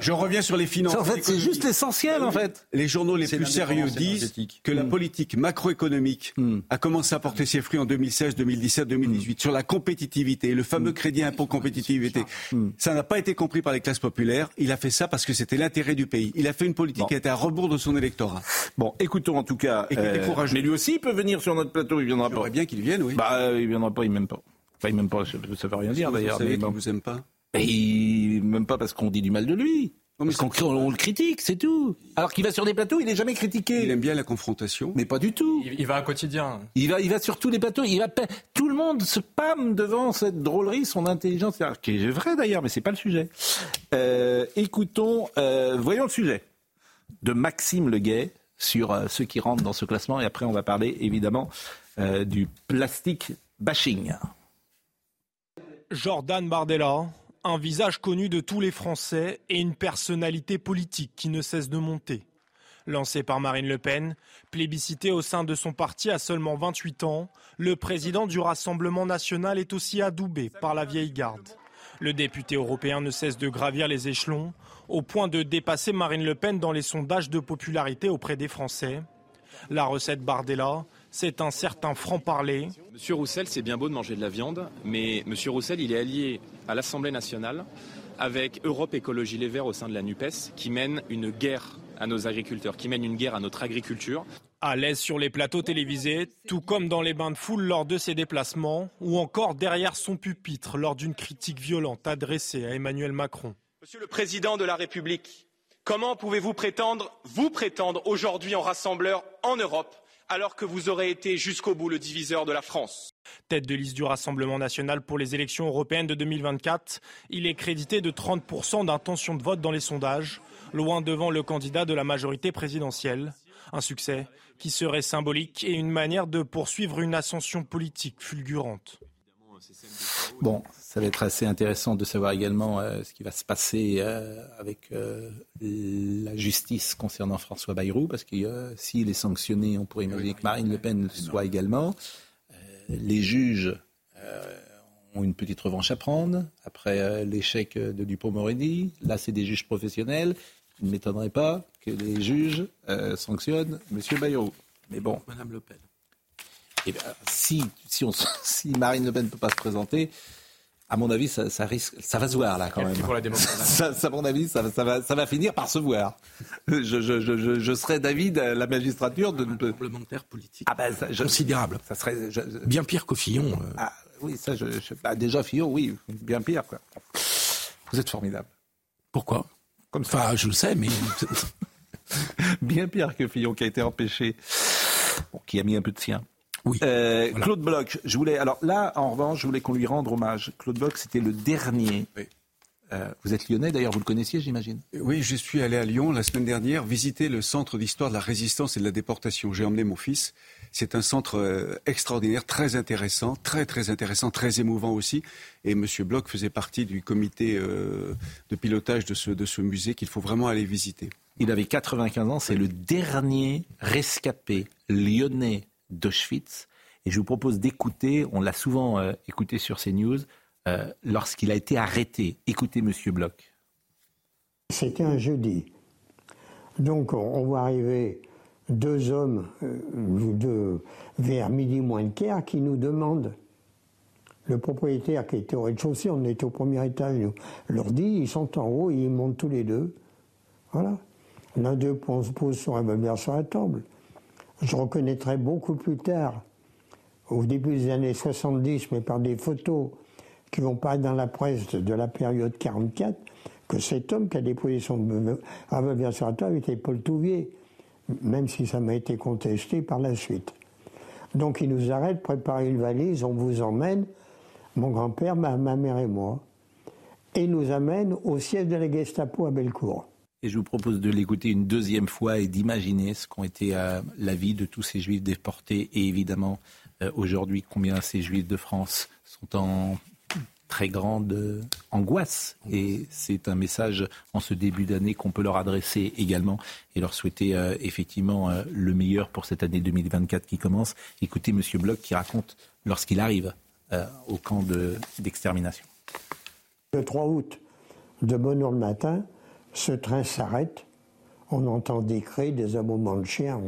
Je reviens sur les finances. En fait, c'est juste l'essentiel, en fait. Les journaux les plus sérieux disent que la politique macroéconomique Mm. a commencé à porter ses fruits en 2016, 2017, 2018 sur la compétitivité, le fameux crédit impôt compétitivité. Ça n'a pas été compris par les classes populaires. Il a fait ça parce que c'était l'intérêt du pays. Il a fait une politique qui était à rebours de son électorat. Bon, écoutons en tout cas. Et courageux. mais lui aussi, il peut venir sur notre plateau, il viendra pas. Bien qu'il vienne, oui. Bah, euh, il viendra pas, il m'aime pas. Enfin, il m'aime pas, ça veut rien dire Vous d'ailleurs. savez Mais qu'il bon. vous aime pas. Et m'aime pas parce qu'on dit du mal de lui. Non, mais Parce qu'on on, le critique, c'est tout. Alors qu'il va sur des plateaux, il est jamais critiqué. Il aime bien la confrontation. Mais pas du tout. Il, il va à quotidien. Il va, il va sur tous les plateaux. Il va, tout le monde se pâme devant cette drôlerie, son intelligence, qui est vrai d'ailleurs, mais c'est pas le sujet. Euh, écoutons, euh, voyons le sujet de Maxime Leguet sur euh, ceux qui rentrent dans ce classement, et après on va parler évidemment euh, du plastique bashing. Jordan Bardella Un visage connu de tous les Français et une personnalité politique qui ne cesse de monter. Lancé par Marine Le Pen, plébiscité au sein de son parti à seulement 28 ans, le président du Rassemblement national est aussi adoubé par la vieille garde. Le député européen ne cesse de gravir les échelons, au point de dépasser Marine Le Pen dans les sondages de popularité auprès des Français. La recette Bardella, c'est un certain franc-parler. Monsieur Roussel, c'est bien beau de manger de la viande, mais Monsieur Roussel, il est allié à l'Assemblée nationale avec Europe Écologie Les Verts au sein de la NUPES, qui mène une guerre à nos agriculteurs, qui mène une guerre à notre agriculture. À l'aise sur les plateaux télévisés, tout comme dans les bains de foule lors de ses déplacements, ou encore derrière son pupitre lors d'une critique violente adressée à Emmanuel Macron. Monsieur le Président de la République, comment pouvez-vous prétendre, vous prétendre aujourd'hui en rassembleur en Europe, alors que vous aurez été jusqu'au bout le diviseur de la France Tête de liste du Rassemblement national pour les élections européennes de 2024, il est crédité de 30% d'intention de vote dans les sondages, loin devant le candidat de la majorité présidentielle. Un succès qui serait symbolique et une manière de poursuivre une ascension politique fulgurante. Bon, ça va être assez intéressant de savoir également euh, ce qui va se passer euh, avec euh, la justice concernant François Bayrou, parce que s'il est sanctionné, on pourrait imaginer que Marine Le Pen le soit également. les juges ont une petite revanche à prendre après l'échec de Dupont-Moretti. Là, c'est des juges professionnels. Il ne m'étonnerait pas que les juges sanctionnent M. Bayrou. Mais bon. Madame Le Pen. Eh bien, si, si, on, si Marine Le Pen ne peut pas se présenter, à mon avis, ça, ça, risque, ça va se voir là quand même. Pour la ça, ça, à mon avis, ça, ça, va, ça va finir par se voir. Je, je, je, je serais David, la magistrature de. Parlementaire politique. Ah ben, ça, considérable. Ça serait bien pire qu'au Fillon. Euh. Ah, oui, ça, je, bah, déjà Fillon, oui, bien pire quoi. Vous êtes formidable. Pourquoi? Comme ça. Enfin, je le sais, mais bien pire que Fillon qui a été empêché, bon, qui a mis un peu de sien. Oui. Euh, Claude Bloch, je voulais. Alors là, en revanche, je voulais qu'on lui rende hommage. Claude Bloch, c'était le dernier. Euh, vous êtes lyonnais, d'ailleurs, vous le connaissiez, j'imagine? Oui, je suis allé à Lyon la semaine dernière visiter le centre d'histoire de la résistance et de la déportation. J'ai emmené mon fils. C'est un centre euh, extraordinaire, très intéressant, très très intéressant, très émouvant aussi. Et M. Bloch faisait partie du comité euh, de pilotage de ce, de ce musée qu'il faut vraiment aller visiter. Il avait 95 ans, c'est le dernier rescapé lyonnais d'Auschwitz. Et je vous propose d'écouter, on l'a souvent euh, écouté sur CNews, euh, lorsqu'il a été arrêté. Écoutez Monsieur Bloch. C'était un jeudi. Donc on voit arriver deux hommes euh, vers midi moins de quart qui nous demandent. Le propriétaire qui était au rez-de-chaussée, on était au premier étage, nous leur dit, ils sont en haut, ils montent tous les deux. Voilà. L'un d'eux pose son revolver sur la table. Je reconnaîtrai beaucoup plus tard, au début des années 70, mais par des photos qui vont pas dans la presse de la période 44, que cet homme qui a déposé son revolver sur la table était Paul Touvier, même si ça m'a été contesté par la suite. Donc il nous arrête, prépare une valise, on vous emmène, mon grand-père, ma, ma mère et moi, et nous amène au siège de la Gestapo à Bellecour. Et je vous propose de l'écouter une deuxième fois et d'imaginer ce qu'ont été euh, la vie de tous ces juifs déportés et évidemment euh, aujourd'hui combien ces juifs de France sont en très grande angoisse. Et c'est un message en ce début d'année qu'on peut leur adresser également et leur souhaiter euh, effectivement le meilleur pour cette année 2024 qui commence. Écoutez Monsieur Bloch qui raconte lorsqu'il arrive au camp d'extermination. le 3 août, de bonne heure le matin, ce train s'arrête. On entend des cris, des aboiements de chiens.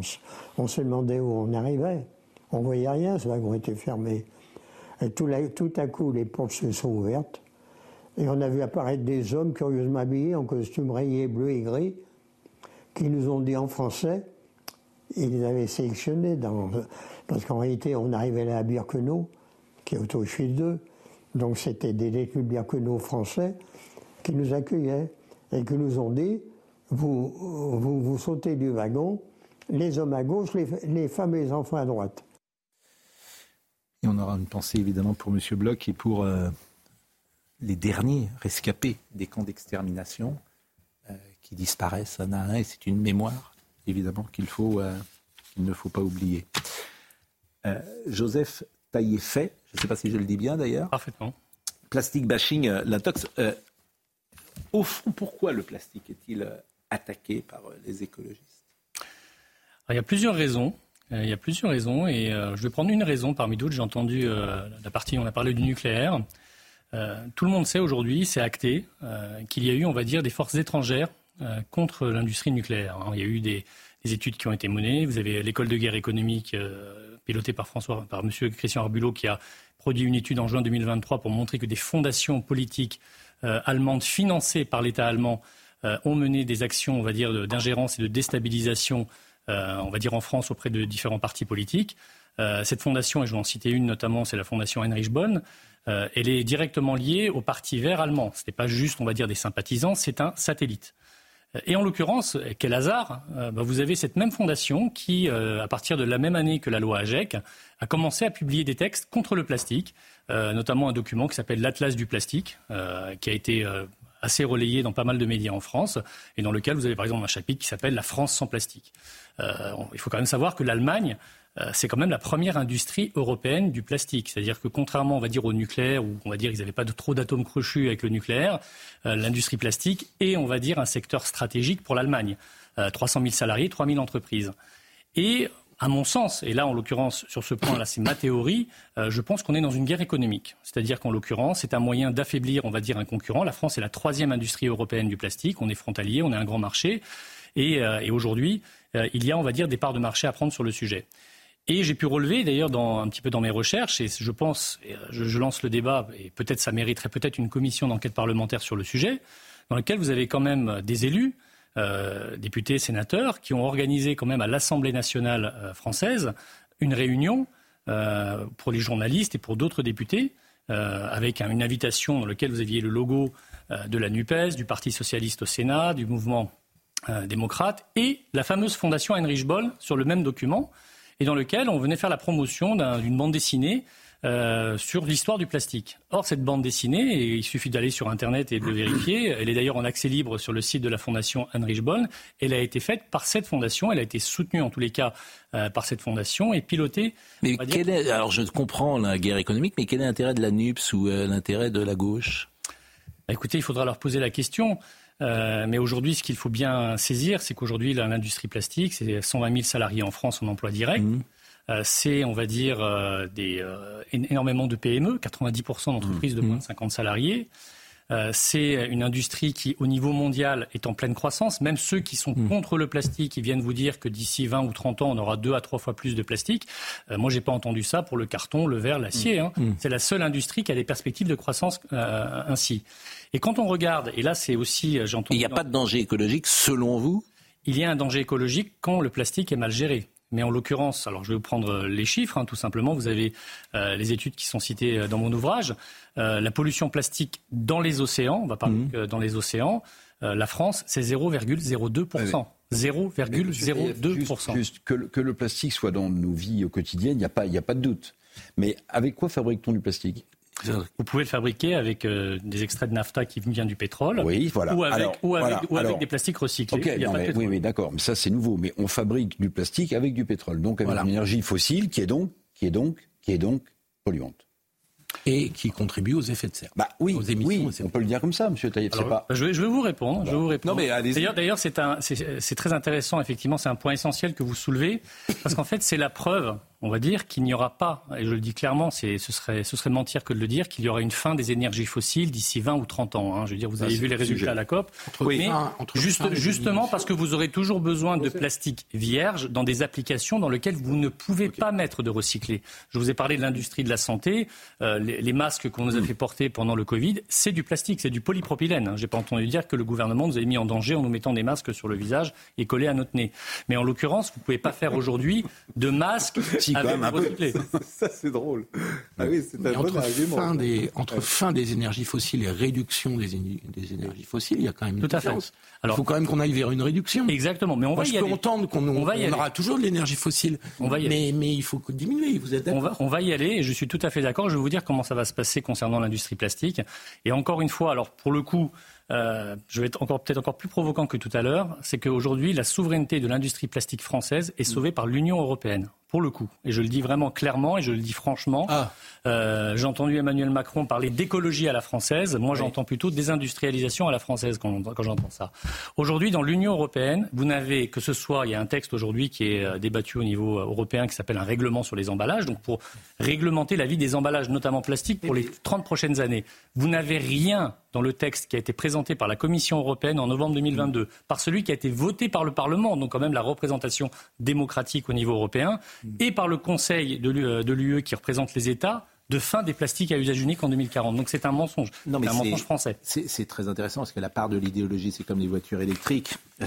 On, se demandait où on arrivait. On voyait rien, ce wagon était fermé. Et tout, à coup, les portes se sont ouvertes. Et on a vu apparaître des hommes curieusement habillés en costume rayé bleu et gris, qui nous ont dit en français, ils les avaient sélectionnés, parce qu'en réalité, on arrivait là à Birkenau, qui est au Auschwitz 2. Donc c'était des détenus Birkenau français qui nous accueillaient et qui nous ont dit vous, vous, sautez du wagon, les hommes à gauche, les, femmes et les enfants à droite. Et on aura une pensée évidemment pour M. Bloch et pour euh, les derniers rescapés des camps d'extermination euh, qui disparaissent un à un, et c'est une mémoire évidemment qu'il faut, euh, qu'il ne faut pas oublier. Joseph Taillé-Fait, je ne sais pas si je le dis bien d'ailleurs. Parfaitement. plastique bashing, euh, l'intox. Euh, au fond, pourquoi le plastique est-il attaqué par les écologistes? Il y a plusieurs raisons. Il y a plusieurs raisons et je vais prendre une raison parmi d'autres. J'ai entendu la partie, on a parlé du nucléaire. tout le monde sait aujourd'hui, c'est acté, qu'il y a eu, on va dire, des forces étrangères contre l'industrie nucléaire. Il y a eu des, des, études qui ont été menées. Vous avez l'école de guerre économique pilotée par François, par Monsieur Christian Arbulot, qui a produit une étude en juin 2023 pour montrer que des fondations politiques euh, allemandes financées par l'État allemand euh, ont mené des actions, on va dire, d'ingérence et de déstabilisation, euh, on va dire, en France auprès de différents partis politiques. cette fondation, et je vais en citer une notamment, c'est la fondation Heinrich Bonn, elle est directement liée au Parti vert allemand. Ce n'est pas juste, on va dire, des sympathisants, c'est un satellite. Et en l'occurrence, quel hasard, euh, bah, vous avez cette même fondation qui, euh, à partir de la même année que la loi AGEC, a commencé à publier des textes contre le plastique, euh, notamment un document qui s'appelle l'Atlas du plastique, qui a été assez relayé dans pas mal de médias en France, et dans lequel vous avez par exemple un chapitre qui s'appelle La France sans plastique. il faut quand même savoir que l'Allemagne c'est quand même la première industrie européenne du plastique. C'est-à-dire que contrairement, on va dire, au nucléaire, où on va dire qu'ils n'avaient pas trop d'atomes crochus avec le nucléaire, euh, l'industrie plastique est, on va dire, un secteur stratégique pour l'Allemagne. 300 euh, 000 salariés, 3 000 entreprises. Et à mon sens, et là en l'occurrence sur ce point-là c'est ma théorie, je pense qu'on est dans une guerre économique. C'est-à-dire qu'en l'occurrence c'est un moyen d'affaiblir, on va dire, un concurrent. La France est la troisième industrie européenne du plastique, on est frontalier, on est un grand marché, et, et aujourd'hui il y a, on va dire, des parts de marché à prendre sur le sujet. Et j'ai pu relever, d'ailleurs, un petit peu dans mes recherches, et je pense, euh, je, lance le débat, et peut-être ça mériterait peut-être une commission d'enquête parlementaire sur le sujet, dans lequel vous avez quand même des élus, euh, députés, sénateurs, qui ont organisé quand même à l'Assemblée nationale euh, française une réunion pour les journalistes et pour d'autres députés, avec une invitation dans laquelle vous aviez le logo de la NUPES, du Parti socialiste au Sénat, du mouvement démocrate, et la fameuse fondation Heinrich Boll sur le même document et dans lequel on venait faire la promotion d'une bande dessinée euh, sur l'histoire du plastique. Or, cette bande dessinée, et il suffit d'aller sur Internet et de le vérifier, elle est d'ailleurs en accès libre sur le site de la fondation Heinrich Boll, elle a été faite par cette fondation, elle a été soutenue en tous les cas euh, par cette fondation et pilotée. Mais quel est, alors je comprends la guerre économique, mais quel est l'intérêt de la NUPS ou euh, l'intérêt de la gauche? Bah, Écoutez, il faudra leur poser la question. Euh, mais aujourd'hui, ce qu'il faut bien saisir, c'est qu'aujourd'hui, l'industrie plastique, c'est 120 000 salariés en France en emploi direct. Mmh. Euh, c'est, on va dire, euh, des, énormément de PME, 90% d'entreprises de mmh. moins de 50 salariés. Euh, c'est une industrie qui, au niveau mondial, est en pleine croissance. Même ceux qui sont mm. contre le plastique, ils viennent vous dire que d'ici 20 ou 30 ans, on aura deux à trois fois plus de plastique. Euh, moi, j'ai pas entendu ça pour le carton, le verre, l'acier. Mm. Hein. Mm. C'est la seule industrie qui a des perspectives de croissance euh, ainsi. Et quand on regarde, et là, c'est aussi, j'entends. Il n'y a pas de danger écologique, selon vous? Il y a un danger écologique quand le plastique est mal géré. Mais en l'occurrence, alors je vais vous prendre les chiffres, hein, tout simplement. Vous avez les études qui sont citées dans mon ouvrage. Euh, la pollution plastique dans les océans, on va parler mmh. dans les océans, euh, la France, c'est 0,02%. 0,02%. Juste, que, que, le plastique soit dans nos vies quotidiennes, il n'y a, pas, a pas de doute. Mais avec quoi fabrique-t-on du plastique? Vous pouvez le fabriquer avec euh, des extraits de nafta qui viennent du pétrole. Oui, voilà. Ou avec, ou avec, des plastiques recyclés. oui, oui, d'accord. Mais ça, c'est nouveau. Mais on fabrique du plastique avec du pétrole, donc avec une énergie fossile qui est donc, qui est donc, qui est donc polluante et qui contribue aux effets de serre. Bah oui, aux émissions oui on peut le dire comme ça, Monsieur Taïeb. Pas... Je, vais, je, vais, vous répondre. Je vais vous répondre. D'ailleurs, d'ailleurs, c'est c'est très intéressant. Effectivement, c'est un point essentiel que vous soulevez parce qu'en fait, c'est la preuve on va dire qu'il n'y aura pas, et je le dis clairement, ce serait, ce serait mentir que de le dire, qu'il y aura une fin des énergies fossiles d'ici 20 ou 30 ans. Hein. Je veux dire, vous avez vu les résultats à la COP. mais juste, justement parce que vous aurez toujours besoin de plastique vierge dans des applications dans lesquelles vous ne pouvez pas mettre de recyclé. Je vous ai parlé de l'industrie de la santé. Euh, les, masques qu'on nous a fait porter pendant le Covid, c'est du plastique, c'est du polypropylène. Hein. J'ai pas entendu dire que le gouvernement nous avait mis en danger en nous mettant des masques sur le visage et collés à notre nez. Mais en l'occurrence, vous pouvez pas faire aujourd'hui de masques Ça, c'est drôle. Ah oui, c'est un entre, fin des, entre fin des énergies fossiles et réduction des, des énergies fossiles, il y a quand même une Tout différence. Alors, il faut quand même qu'on aille vers une réduction. Exactement. Mais on va y je peux entendre qu'on on, aura toujours de l'énergie fossile. On va y mais, mais il faut diminuer. Vous êtes on va, on va y aller et je suis tout à fait d'accord. Je vais vous dire comment ça va se passer concernant l'industrie plastique. Et encore une fois, alors pour le coup, euh, je vais être encore peut-être encore plus provocant que tout à l'heure, c'est qu'aujourd'hui, la souveraineté de l'industrie plastique française est sauvée par l'Union européenne pour le coup. Et je le dis vraiment clairement et je le dis franchement. Ah. Euh, j'ai entendu Emmanuel Macron parler d'écologie à la française. Moi, j'entends plutôt désindustrialisation à la française quand, quand j'entends ça. Aujourd'hui, dans l'Union européenne, vous n'avez que ce soit, il y a un texte aujourd'hui qui est euh, débattu au niveau euh, européen qui s'appelle un règlement sur les emballages, donc pour réglementer la vie des emballages, notamment plastiques, pour les 30 prochaines années. Vous n'avez rien dans le texte qui a été présenté par la Commission européenne en novembre 2022, par celui qui a été voté par le Parlement, donc quand même la représentation démocratique au niveau européen, et par le Conseil de l'UE qui représente les États, de fin des plastiques à usage unique en 2040. Donc c'est un mensonge. Non, mais c'est un mensonge français. C'est c'est très intéressant parce que la part de l'idéologie, c'est comme les voitures électriques. Euh,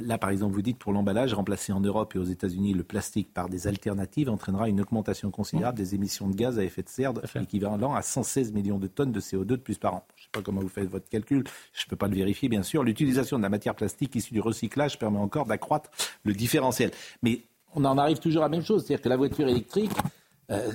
là, par exemple, vous dites pour l'emballage, remplacer en Europe et aux États-Unis le plastique par des alternatives entraînera une augmentation considérable des émissions de gaz à effet de serre équivalent à 116 millions de tonnes de CO2 de plus par an. Je ne sais pas comment vous faites votre calcul, je ne peux pas le vérifier, bien sûr. L'utilisation de la matière plastique issue du recyclage permet encore d'accroître le différentiel. Mais on en arrive toujours à la même chose, c'est-à-dire que la voiture électrique, euh,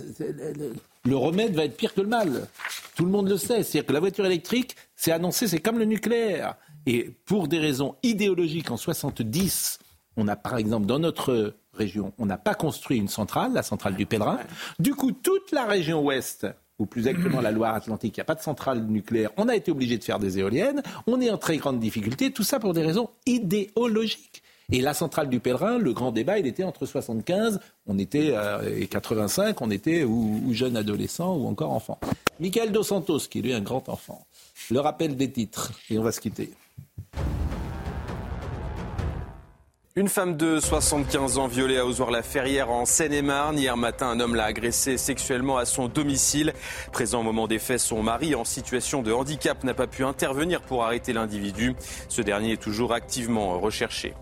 le- remède va être pire que le mal. Tout le monde le sait. C'est-à-dire que la voiture électrique, c'est annoncé, c'est comme le nucléaire. Et pour des raisons idéologiques, en 70, on a par exemple dans notre région, on n'a pas construit une centrale, la centrale du Pèlerin. Du coup, toute la région ouest, ou plus exactement la Loire-Atlantique, il n'y a pas de centrale nucléaire. On a été obligé de faire des éoliennes. On est en très grande difficulté. Tout ça pour des raisons idéologiques. Et la centrale du Pèlerin, le grand débat, il était entre 75, on était euh, et 85, on était ou, ou jeune adolescent ou encore enfant. Michael Dos Santos, qui est lui un grand enfant. Le rappel des titres et on va se quitter. Une femme de 75 ans violée à Ozoir-la-Ferrière en Seine-et-Marne. Hier matin, un homme l'a agressée sexuellement à son domicile. Présent au moment des faits, son mari, en situation de handicap, n'a pas pu intervenir pour arrêter l'individu. Ce dernier est toujours activement recherché.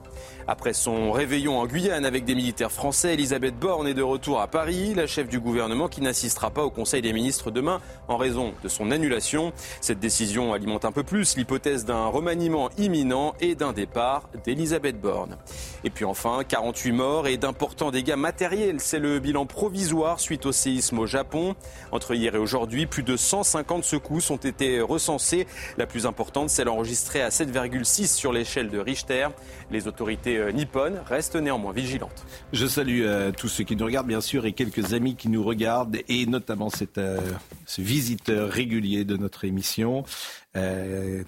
Après son réveillon en Guyane avec des militaires français, Elisabeth Borne est de retour à Paris, la chef du gouvernement qui n'assistera pas au Conseil des ministres demain en raison de son annulation. Cette décision alimente un peu plus l'hypothèse d'un remaniement imminent et d'un départ d'Elisabeth Borne. Et puis enfin, 48 morts et d'importants dégâts matériels. C'est le bilan provisoire suite au séisme au Japon. Entre hier et aujourd'hui, plus de 150 secousses ont été recensées. La plus importante, celle enregistrée à 7,6 sur l'échelle de Richter. Les autorités euh, nippones restent néanmoins vigilantes. Je salue euh, tous ceux qui nous regardent, bien sûr, et quelques amis qui nous regardent, et notamment cet, euh, ce visiteur régulier de notre émission. euh,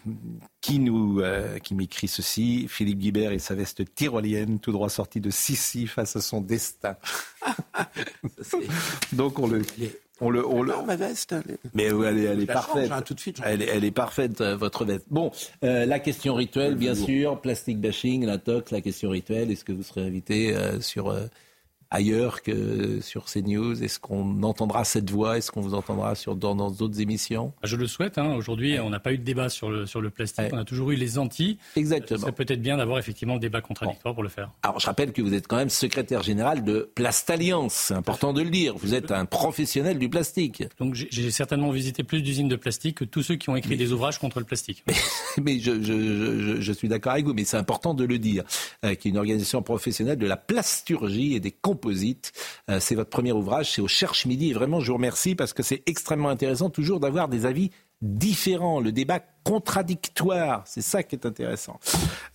qui nous euh, qui m'écrit ceci Philippe Guibert et sa veste tyrolienne tout droit sorti de Sissi face à son destin. Donc on le on le on le ma veste. elle est- mais elle est, elle est parfaite. change, hein, tout de suite. Elle est, elle est parfaite, euh, votre veste. Bon, euh, la question rituelle, bien sûr, plastic bashing, la tox, la question rituelle. Est-ce que vous serez invité euh, sur euh, ailleurs que sur CNews? Est-ce qu'on entendra cette voix? Est-ce qu'on vous entendra sur dans d'autres émissions? Je le souhaite. hein. Aujourd'hui, on n'a pas eu de débat sur le, sur le plastique. On a toujours eu les anti. Exactement. C'est peut-être bien d'avoir effectivement le débat contradictoire pour le faire. Alors, je rappelle que vous êtes quand même secrétaire général de Plastalliance. C'est important de le dire. Vous êtes un professionnel du plastique. Donc j'ai- certainement visité plus d'usines de plastique que tous ceux qui ont écrit des ouvrages contre le plastique. mais je, je, je- je- je suis d'accord avec vous, mais c'est important de le dire, euh, qui est une organisation professionnelle de la plasturgie et des Euh, c'est votre premier ouvrage, c'est au Cherche Midi, et vraiment je vous remercie parce que c'est extrêmement intéressant toujours d'avoir des avis différents, le débat contradictoire, c'est ça qui est intéressant.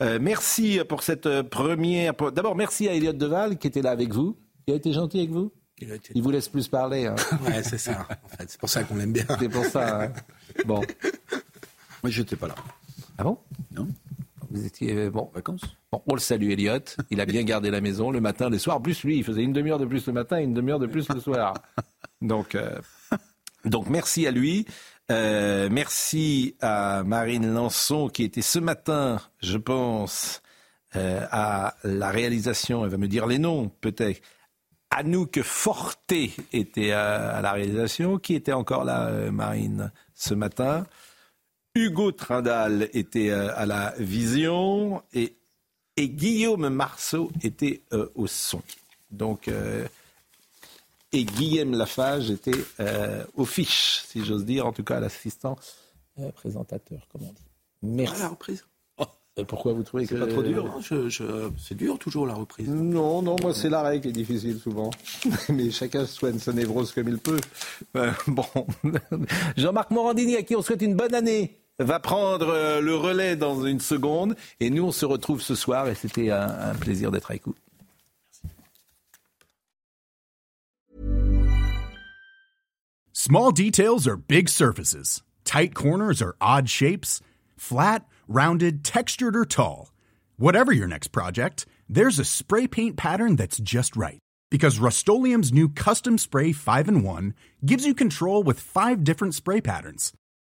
Euh, merci pour cette euh, première... D'abord, merci à Elliot Deval qui était là avec vous. Il a été gentil avec vous? Il a été- Il vous laisse plus parler. Hein. Ouais, c'est ça. En fait, c'est pour ça qu'on l'aime bien. C'est pour ça. hein. Bon. Moi, j'étais pas là. Ah bon? Non. Vous étiez euh, bon vacances. Bon, on le salue, Elliot. Il a bien gardé la maison le matin, le soir. Plus, lui, il faisait une demi-heure de plus le matin et une demi-heure de plus le soir. Donc, euh, donc merci à lui. Euh, merci à Marine Lançon qui était ce matin, je pense, euh, à la réalisation. Elle va me dire les noms, peut-être. Anouk Forté était à, à la réalisation. Qui était encore là, Marine, ce matin? Hugo Trindal était euh, à la vision et, et Guillaume Marceau était euh, au son. Donc, euh, et Guillaume Lafage était euh, aux fiches, si j'ose dire, en tout cas l'assistant euh, présentateur, comme on dit. Merci. Ah, la reprise. Et pourquoi vous trouvez que C'est pas trop dur. hein, je- je- C'est dur toujours la reprise. Non, non, moi c'est l'arrêt qui est difficile souvent. Mais chacun soigne sa névrose comme il peut. Bon, Jean-Marc Morandini, à qui on souhaite une bonne année va prendre euh, le relais dans une seconde. Et nous, on se retrouve ce soir et c'était un, un plaisir d'être avec vous. Small details are big surfaces. Tight corners are odd shapes. Flat, rounded, textured, or tall. Whatever your next project, there's a spray paint pattern that's just right. Because Rust new Custom Spray 5 in 1 gives you control with five different spray patterns.